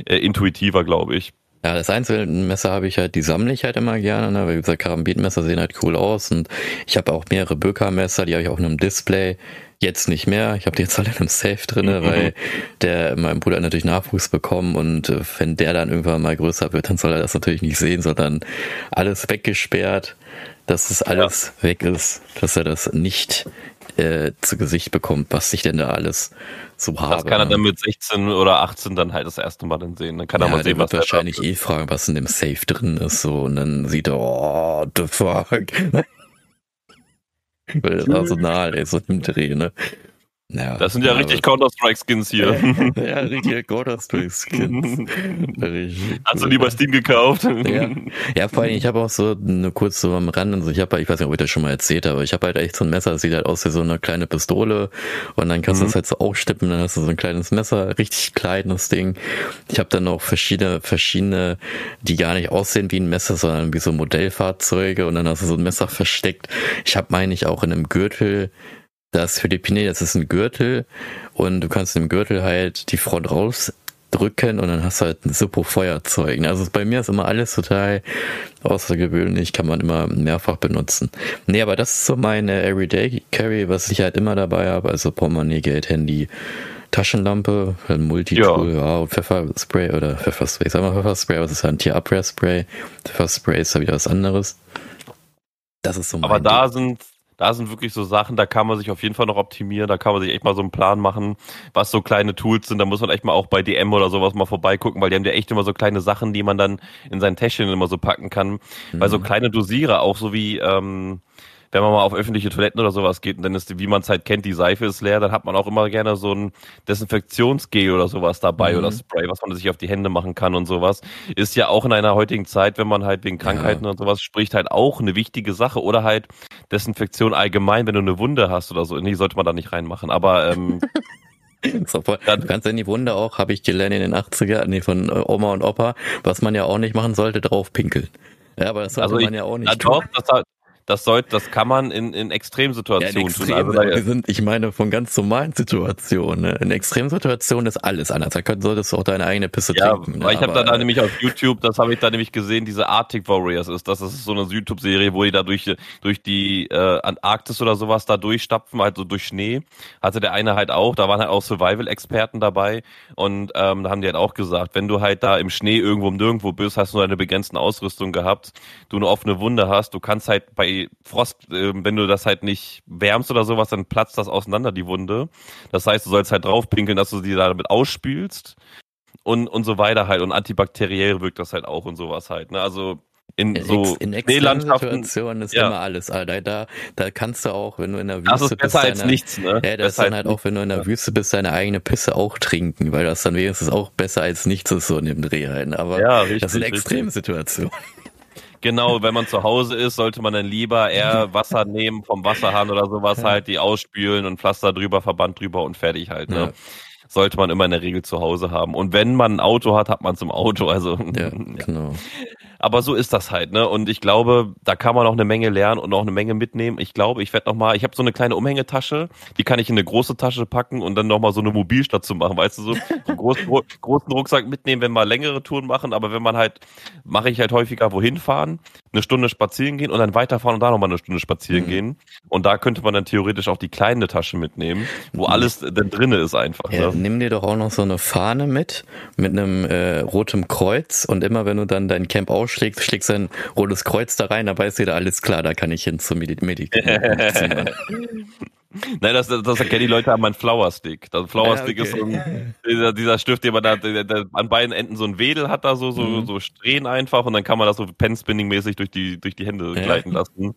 äh, intuitiver, glaube ich. Ja, das Einzelmesser habe ich halt, die sammle ich halt immer gerne, ne? weil wie gesagt, Karambitmesser sehen halt cool aus und ich habe auch mehrere Böker-Messer, die habe ich auch in einem Display. Jetzt nicht mehr. Ich habe die jetzt <laughs> alle in einem Safe drinne, mhm. weil der mein Bruder hat natürlich Nachwuchs bekommen und äh, wenn der dann irgendwann mal größer wird, dann soll er das natürlich nicht sehen, sondern alles weggesperrt, dass es alles ja. weg ist, dass er das nicht äh, zu Gesicht bekommt, was ich denn da alles so habe. Das kann er dann mit 16 oder 18 dann halt das erste Mal dann sehen. Dann kann ja, er mal sehen, was wird wahrscheinlich eh fragen, was in dem Safe drin ist, so und dann sieht er, oh, the fuck. <laughs> Weil das Arsenal, ey, so im Dreh, ne? Ja, das sind ja richtig Counter-Strike-Skins hier. ja, <laughs> richtige Counter-Strike-Skins. <laughs> Hast du die bei Steam gekauft? Ja, <laughs> ja vor allem, ich habe auch so eine kurz so am Rand und so, ich habe, ich weiß nicht, ob ich das schon mal erzählt habe, ich habe halt echt so ein Messer, das sieht halt aus wie so eine kleine Pistole und dann kannst mhm. du das halt so aufstippen, dann hast du so ein kleines Messer, richtig kleines Ding. Ich habe dann noch verschiedene, verschiedene, die gar nicht aussehen wie ein Messer, sondern wie so Modellfahrzeuge und dann hast du so ein Messer versteckt. Ich habe, meine ich, auch in einem Gürtel das Philippine, das ist ein Gürtel und du kannst im Gürtel halt die Front rausdrücken und dann hast du halt ein super Feuerzeug. Also bei mir ist immer alles total außergewöhnlich, kann man immer mehrfach benutzen. Nee, aber das ist so meine Everyday Carry, was ich halt immer dabei habe, also Portemonnaie, Geld, Handy, Taschenlampe, ein Multitool, ja. ja, und Pfefferspray oder Pfefferspray, sag mal Pfefferspray, was ist ein Tierabwehrspray? Pfefferspray ist ja wieder was anderes. Das ist so mein Aber da Ding. sind da sind wirklich so Sachen, da kann man sich auf jeden Fall noch optimieren, da kann man sich echt mal so einen Plan machen, was so kleine Tools sind, da muss man echt mal auch bei DM oder sowas mal vorbeigucken, weil die haben ja echt immer so kleine Sachen, die man dann in sein Täschchen immer so packen kann, mhm. weil so mhm. kleine Dosierer auch so wie, ähm, wenn man mal auf öffentliche Toiletten oder sowas geht und dann ist, wie man es halt kennt, die Seife ist leer, dann hat man auch immer gerne so ein Desinfektionsgel oder sowas dabei mhm. oder Spray, was man sich auf die Hände machen kann und sowas. Ist ja auch in einer heutigen Zeit, wenn man halt wegen Krankheiten ja. und sowas spricht, halt auch eine wichtige Sache. Oder halt Desinfektion allgemein, wenn du eine Wunde hast oder so. Nee, sollte man da nicht reinmachen. Aber ähm. <laughs> Du kannst in die Wunde auch, habe ich gelernt in den 80er, nee, von äh, Oma und Opa, was man ja auch nicht machen sollte, drauf pinkeln. Ja, aber das sollte also man ja auch nicht. Doch, das, das sollte, das kann man in, in Extremsituationen ja, in Extrem, tun. Also, sind, ich meine, von ganz normalen Situationen. Ne? In Extremsituationen ist alles anders. Da solltest du auch deine eigene Pisse ja, trinken. Ne? Ich habe da, da nämlich auf YouTube, das habe ich da nämlich gesehen, diese Arctic Warriors ist. Das ist so eine YouTube-Serie, wo die da durch, durch die äh, Antarktis oder sowas da durchstapfen, also durch Schnee. Hatte der eine halt auch, da waren halt auch Survival-Experten dabei und ähm, da haben die halt auch gesagt, wenn du halt da im Schnee irgendwo um nirgendwo bist, hast du nur eine begrenzte Ausrüstung gehabt, du eine offene Wunde hast, du kannst halt bei Frost, äh, wenn du das halt nicht wärmst oder sowas, dann platzt das auseinander, die Wunde. Das heißt, du sollst halt draufpinkeln, dass du die damit ausspülst und, und so weiter halt. Und antibakteriell wirkt das halt auch und sowas halt. Ne? Also in, so in Situationen ist ja. immer alles, Alter. Da, da kannst du auch, wenn du in der Wüste das ist besser bist, als deine, nichts, ne? Ja, das ist dann halt auch, wenn du in der Wüste bist, deine eigene Pisse auch trinken, weil das dann wenigstens auch besser als nichts ist so in dem Dreh halt. Aber ja, richtig, das sind extreme Situationen. Genau, wenn man zu Hause ist, sollte man dann lieber eher <laughs> Wasser nehmen vom Wasserhahn oder sowas halt, die ausspülen und Pflaster drüber, Verband drüber und fertig halt, ne? Ja sollte man immer in der Regel zu Hause haben. Und wenn man ein Auto hat, hat man zum Auto. Also ja, <laughs> genau. Aber so ist das halt, ne? Und ich glaube, da kann man auch eine Menge lernen und auch eine Menge mitnehmen. Ich glaube, ich werde noch mal, ich habe so eine kleine Umhängetasche, die kann ich in eine große Tasche packen und dann noch mal so eine Mobilstation machen, weißt du, so einen <laughs> großen, großen Rucksack mitnehmen, wenn wir längere Touren machen. Aber wenn man halt, mache ich halt häufiger wohin fahren, eine Stunde spazieren gehen und dann weiterfahren und da noch mal eine Stunde spazieren mhm. gehen. Und da könnte man dann theoretisch auch die kleine Tasche mitnehmen, wo alles dann drinne ist einfach. Ja, ne? Nimm dir doch auch noch so eine Fahne mit, mit einem äh, rotem Kreuz und immer wenn du dann dein Camp aus schlägst, schlägst ein rotes Kreuz da rein, da weißt du, alles klar, da kann ich hin zum Medikament. <laughs> Nein, das, das erkennen die Leute an meinen Flower Stick. Das Flower Stick ja, okay. ist so ein, dieser, dieser Stift, den man da der, der an beiden Enden so ein Wedel hat, da so, so, mhm. so Strähnen einfach und dann kann man das so Pen-Spinning-mäßig durch die, durch die Hände ja. gleiten lassen.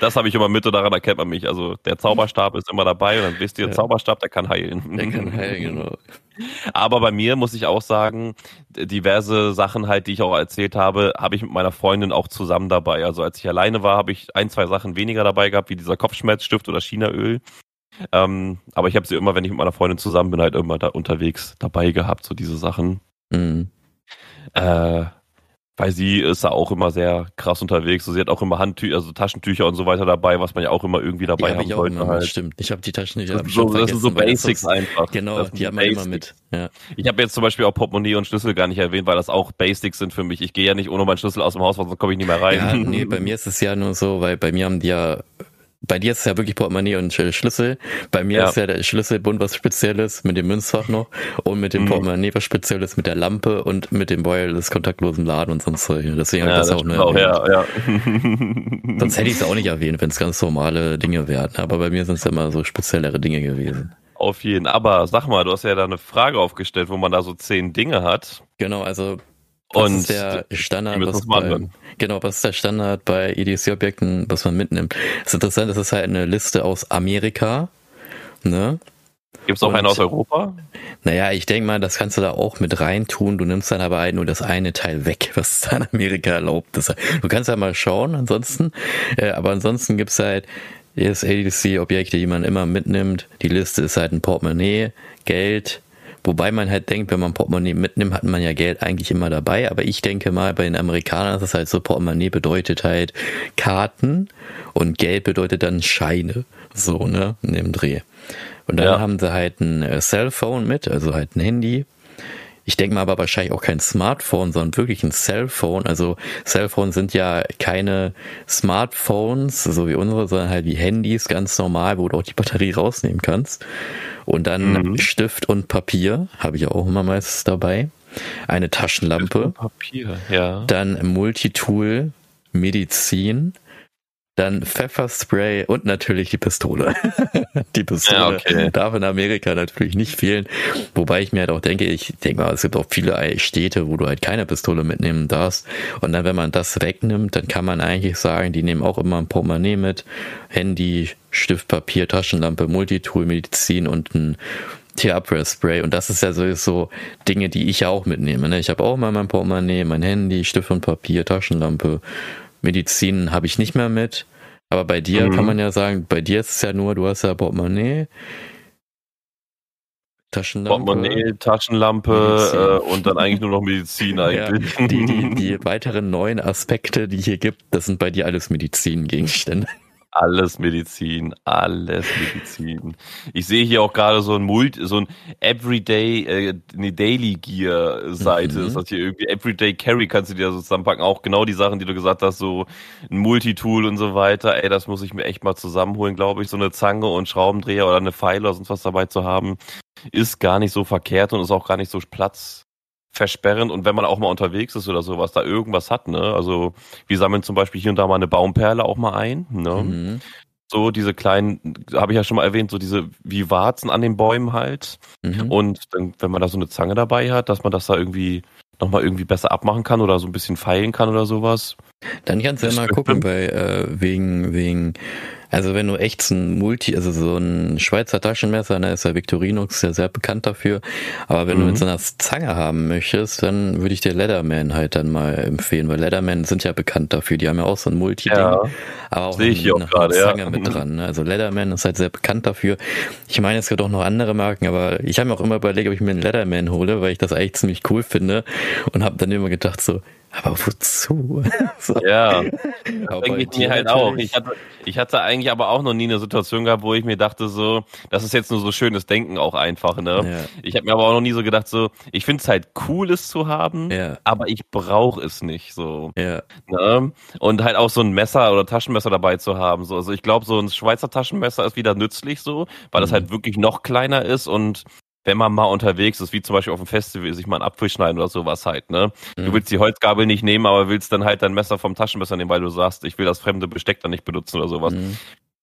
Das habe ich immer mit und daran erkennt man mich. Also der Zauberstab ist immer dabei und dann wisst ihr, ja. Zauberstab, der kann heilen. Der kann heilen, genau. <laughs> Aber bei mir muss ich auch sagen, diverse Sachen halt, die ich auch erzählt habe, habe ich mit meiner Freundin auch zusammen dabei. Also als ich alleine war, habe ich ein, zwei Sachen weniger dabei gehabt, wie dieser Kopfschmerzstift oder Chinaöl. Ähm, aber ich habe sie immer, wenn ich mit meiner Freundin zusammen bin, halt immer da unterwegs dabei gehabt, so diese Sachen. Mhm. Äh, weil sie ist da auch immer sehr krass unterwegs. So, sie hat auch immer Handtücher, also Taschentücher und so weiter dabei, was man ja auch immer irgendwie dabei haben sollte. Halt. Stimmt, ich habe die Taschentücher. Das, so, das sind so Basics einfach. Genau, die haben wir immer mit. Ja. Ich habe jetzt zum Beispiel auch Portemonnaie und Schlüssel gar nicht erwähnt, weil das auch Basics sind für mich. Ich gehe ja nicht ohne meinen Schlüssel aus dem Haus, sonst komme ich nicht mehr rein. Ja, nee, <laughs> bei mir ist es ja nur so, weil bei mir haben die ja bei dir ist es ja wirklich Portemonnaie und Schlüssel. Bei mir ja. ist ja der Schlüsselbund was Spezielles mit dem Münzfach noch und mit dem mhm. Portemonnaie was Spezielles mit der Lampe und mit dem des kontaktlosen Laden und sonst solche. Deswegen ja, habe ich das, das auch nur auch, ja, ja. <laughs> Sonst hätte ich es auch nicht erwähnt, wenn es ganz normale Dinge wären. Aber bei mir sind es immer so speziellere Dinge gewesen. Auf jeden. Aber sag mal, du hast ja da eine Frage aufgestellt, wo man da so zehn Dinge hat. Genau, also was und ist der Standard, was bei, genau, was ist der Standard bei EDC-Objekten, was man mitnimmt? Das ist interessant, das ist halt eine Liste aus Amerika, ne? Gibt es auch und, eine aus Europa? Naja, ich denke mal, das kannst du da auch mit reintun. Du nimmst dann aber halt nur das eine Teil weg, <laughs> was da in Amerika erlaubt ist. Du kannst ja mal schauen, ansonsten. Äh, aber ansonsten gibt's halt jetzt ADC-Objekte, die man immer mitnimmt. Die Liste ist halt ein Portemonnaie, Geld, Wobei man halt denkt, wenn man Portemonnaie mitnimmt, hat man ja Geld eigentlich immer dabei. Aber ich denke mal, bei den Amerikanern ist es halt so, Portemonnaie bedeutet halt Karten und Geld bedeutet dann Scheine. So, ne, in dem Dreh. Und dann ja. haben sie halt ein äh, Cellphone mit, also halt ein Handy. Ich denke mal aber wahrscheinlich auch kein Smartphone, sondern wirklich ein Cellphone. Also Cellphones sind ja keine Smartphones, so wie unsere, sondern halt wie Handys, ganz normal, wo du auch die Batterie rausnehmen kannst. Und dann mhm. Stift und Papier, habe ich auch immer meistens dabei. Eine Taschenlampe. Papier, ja. Dann Multitool, Medizin, dann Pfefferspray und natürlich die Pistole. <laughs> die Pistole ja, okay. darf in Amerika natürlich nicht fehlen. Wobei ich mir halt auch denke, ich denke mal, es gibt auch viele Städte, wo du halt keine Pistole mitnehmen darfst. Und dann, wenn man das wegnimmt, dann kann man eigentlich sagen, die nehmen auch immer ein Portemonnaie mit, Handy, Stift, Papier, Taschenlampe, Multitool, Medizin und ein Tierabwehrspray. Und das ist ja sowieso Dinge, die ich ja auch mitnehme. Ne? Ich habe auch mal mein Portemonnaie, mein Handy, Stift und Papier, Taschenlampe, Medizin habe ich nicht mehr mit. Aber bei dir mhm. kann man ja sagen, bei dir ist es ja nur, du hast ja Portemonnaie, Taschenlampe. Portemonnaie, Taschenlampe äh, und dann eigentlich nur noch Medizin <laughs> eigentlich. Ja, die, die, die weiteren neuen Aspekte, die hier gibt, das sind bei dir alles Medizingegenstände. Alles Medizin, alles Medizin. Ich sehe hier auch gerade so ein Multi, so ein Everyday, äh, eine Daily Gear Seite. Mhm. Ist das hier irgendwie Everyday Carry kannst du dir so zusammenpacken. Auch genau die Sachen, die du gesagt hast, so ein Multitool und so weiter. Ey, das muss ich mir echt mal zusammenholen, glaube ich. So eine Zange und Schraubendreher oder eine Pfeile oder sonst was dabei zu haben, ist gar nicht so verkehrt und ist auch gar nicht so Platz versperren und wenn man auch mal unterwegs ist oder sowas, da irgendwas hat, ne? Also wir sammeln zum Beispiel hier und da mal eine Baumperle auch mal ein, ne? Mhm. So diese kleinen, habe ich ja schon mal erwähnt, so diese wie Warzen an den Bäumen halt. Mhm. Und dann, wenn man da so eine Zange dabei hat, dass man das da irgendwie nochmal irgendwie besser abmachen kann oder so ein bisschen feilen kann oder sowas. Dann kannst du ja mal gucken, weil äh, wegen, wegen also wenn du echt so ein Multi, also so ein Schweizer Taschenmesser, da ist ja Victorinox ja sehr bekannt dafür. Aber wenn mhm. du mit so einer Zange haben möchtest, dann würde ich dir Leatherman halt dann mal empfehlen, weil Leatherman sind ja bekannt dafür. Die haben ja auch so ein Multi-Ding, ja, aber auch, eine, auch grade, eine Zange ja. mit dran. Ne? Also Leatherman ist halt sehr bekannt dafür. Ich meine, es gibt auch noch andere Marken, aber ich habe mir auch immer überlegt, ob ich mir einen Leatherman hole, weil ich das eigentlich ziemlich cool finde und habe dann immer gedacht so, aber wozu? <laughs> so. Ja, denke ich mir halt auch. Ich hatte, ich hatte eigentlich aber auch noch nie eine Situation gehabt, wo ich mir dachte so, das ist jetzt nur so schönes Denken auch einfach, ne? Ja. Ich habe mir aber auch noch nie so gedacht so, ich finde es halt cool, es zu haben, ja. aber ich brauche es nicht so. Ja. Ne? Und halt auch so ein Messer oder Taschenmesser dabei zu haben. So. Also ich glaube, so ein Schweizer Taschenmesser ist wieder nützlich so, weil mhm. das halt wirklich noch kleiner ist und wenn man mal unterwegs ist, wie zum Beispiel auf dem Festival, sich mal einen Apfel schneiden oder sowas halt, ne? Mhm. Du willst die Holzgabel nicht nehmen, aber willst dann halt dein Messer vom Taschenmesser nehmen, weil du sagst, ich will das fremde Besteck dann nicht benutzen oder sowas. Mhm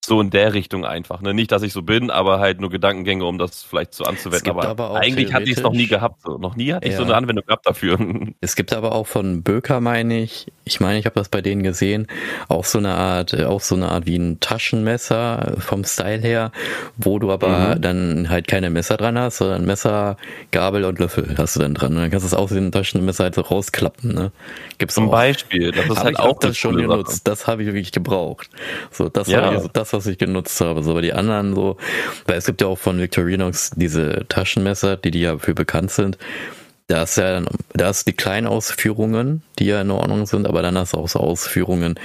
so in der Richtung einfach. Ne? Nicht, dass ich so bin, aber halt nur Gedankengänge, um das vielleicht so anzuwenden. Aber, aber eigentlich hatte ich es noch nie gehabt. So. Noch nie hatte ich ja. so eine Anwendung gehabt dafür. <laughs> Es gibt aber auch von Böker, meine ich, ich meine, ich habe das bei denen gesehen, auch so eine Art, äh, auch so eine Art wie ein Taschenmesser vom Style her, wo du aber mhm. dann halt keine Messer dran hast, sondern Messer, Gabel und Löffel hast du dann dran. Und dann kannst du es auch wie ein Taschenmesser halt so rausklappen. Ne? Gibt's Zum auch. Beispiel. Das ist halt auch das schon genutzt. Das habe ich wirklich gebraucht. So, das ja. war das, was ich genutzt habe. So, aber die anderen so, weil es gibt ja auch von Victorinox diese Taschenmesser, die die ja für bekannt sind. Da ist ja, da ist die kleinen Ausführungen, die ja in Ordnung sind, aber dann hast du auch so Ausführungen,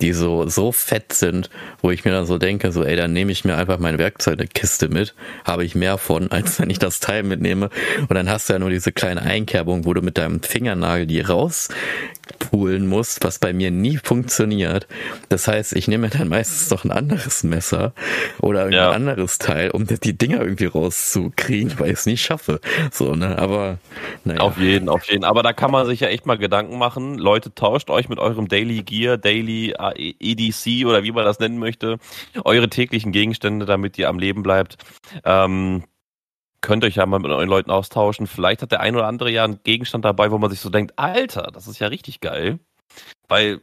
die so, so fett sind, wo ich mir dann so denke, so, ey, dann nehme ich mir einfach meine Werkzeugkiste mit, habe ich mehr von, <laughs> als wenn ich das Teil mitnehme. Und dann hast du ja nur diese kleine Einkerbung, wo du mit deinem Fingernagel die raus pulen musst, was bei mir nie funktioniert. Das heißt, ich nehme dann meistens noch ein anderes Messer oder ein ja. anderes Teil, um die Dinger irgendwie rauszukriegen, weil ich es nicht schaffe. So, ne, aber naja. Auf jeden, auf jeden. Aber da kann man sich ja echt mal Gedanken machen. Leute, tauscht euch mit eurem Daily Gear, Daily EDC oder wie man das nennen möchte, eure täglichen Gegenstände, damit ihr am Leben bleibt. Ähm, könnt euch ja mal mit euren Leuten austauschen. Vielleicht hat der ein oder andere ja einen Gegenstand dabei, wo man sich so denkt, Alter, das ist ja richtig geil. Weil,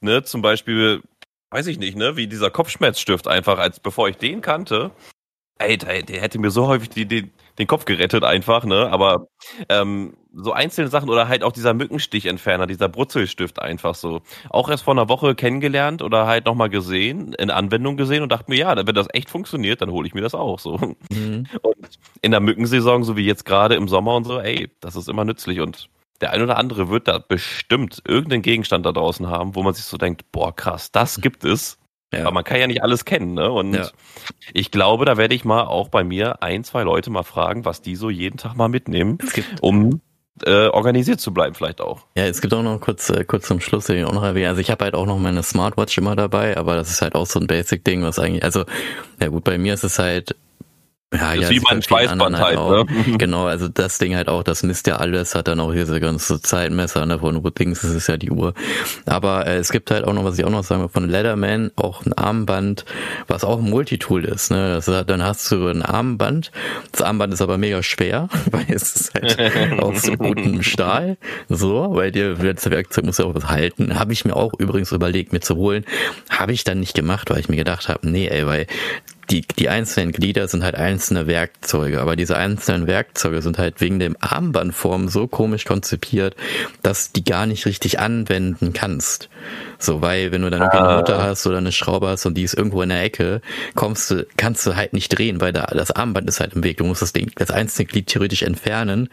ne, zum Beispiel, weiß ich nicht, ne, wie dieser Kopfschmerzstift einfach, als bevor ich den kannte, ey, der, der hätte mir so häufig die, die, den Kopf gerettet einfach, ne? Aber ähm, so einzelne Sachen oder halt auch dieser Mückenstichentferner, dieser Brutzelstift einfach so. Auch erst vor einer Woche kennengelernt oder halt nochmal gesehen, in Anwendung gesehen und dachte mir, ja, wenn das echt funktioniert, dann hole ich mir das auch so. Mhm. Und in der Mückensaison, so wie jetzt gerade im Sommer und so, ey, das ist immer nützlich und der ein oder andere wird da bestimmt irgendeinen Gegenstand da draußen haben, wo man sich so denkt, boah, krass, das gibt es. Ja. Aber man kann ja nicht alles kennen, ne? Und ja. ich glaube, da werde ich mal auch bei mir ein, zwei Leute mal fragen, was die so jeden Tag mal mitnehmen, um äh, organisiert zu bleiben, vielleicht auch. Ja, es gibt auch noch kurz, äh, kurz zum Schluss, den ich auch noch erwähnen. Also ich habe halt auch noch meine Smartwatch immer dabei, aber das ist halt auch so ein Basic-Ding, was eigentlich, also, ja gut, bei mir ist es halt ja, das ja, ist wie mein Schweißband halt, halt ne? <laughs> <laughs> Genau, also das Ding halt auch, das misst ja alles, hat dann auch hier so ganze Zeitmesser, ne, von Dings, das ist ja die Uhr. Aber äh, es gibt halt auch noch, was ich auch noch sagen will, von Leatherman auch ein Armband, was auch ein Multitool ist, ne, das hat, dann hast du ein Armband, das Armband ist aber mega schwer, <laughs> weil es ist halt aus so gutem Stahl, so, weil dir, das Werkzeug muss ja auch was halten, habe ich mir auch übrigens überlegt, mir zu holen, habe ich dann nicht gemacht, weil ich mir gedacht habe, nee, ey, weil die, die einzelnen Glieder sind halt einzelne Werkzeuge, aber diese einzelnen Werkzeuge sind halt wegen dem Armbandform so komisch konzipiert, dass die gar nicht richtig anwenden kannst. So, weil wenn du dann irgendwie eine Mutter ah. hast oder eine Schraube hast und die ist irgendwo in der Ecke, kommst du, kannst du halt nicht drehen, weil da, das Armband ist halt im Weg. Du musst das Ding, das einzelne Glied theoretisch entfernen,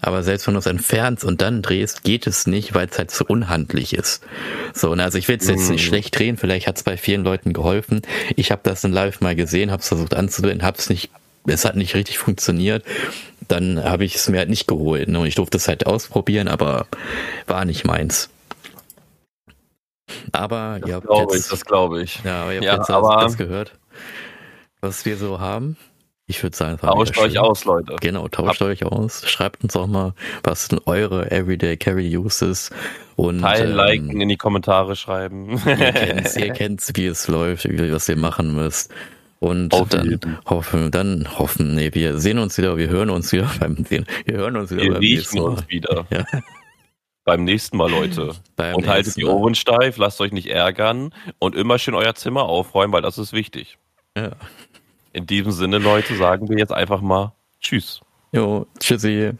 aber selbst wenn du es entfernst und dann drehst, geht es nicht, weil es halt so unhandlich ist. So, und also ich will es jetzt nicht mhm. schlecht drehen, vielleicht hat es bei vielen Leuten geholfen. Ich habe das in Live mal gesehen, habe es versucht anzudrehen, habe es nicht es hat nicht richtig funktioniert, dann habe ich es mir halt nicht geholt. Ne? Und ich durfte es halt ausprobieren, aber war nicht meins. Aber das ihr habt glaube jetzt, ich, das glaube ich. Ja, aber ihr habt ja, jetzt aber das gehört, was wir so haben. Ich würde sagen, tauscht euch aus, Leute. Genau, tauscht Hab. euch aus. Schreibt uns auch mal, was sind eure Everyday Carry Uses und Teilen, ähm, liken, in die Kommentare schreiben. ihr kennt's, <laughs> ihr kennt's, wie es läuft, was ihr machen müsst. Und Auf dann jeden. hoffen, dann hoffen, nee, wir sehen uns wieder, wir hören uns wieder <laughs> beim Sehen. Wir hören uns wieder wir beim nächsten Mal. uns wieder. <laughs> Ja. Beim nächsten Mal, Leute. Beim und haltet die Ohren steif, lasst euch nicht ärgern und immer schön euer Zimmer aufräumen, weil das ist wichtig. Ja. In diesem Sinne, Leute, sagen wir jetzt einfach mal Tschüss. Jo, tschüssi.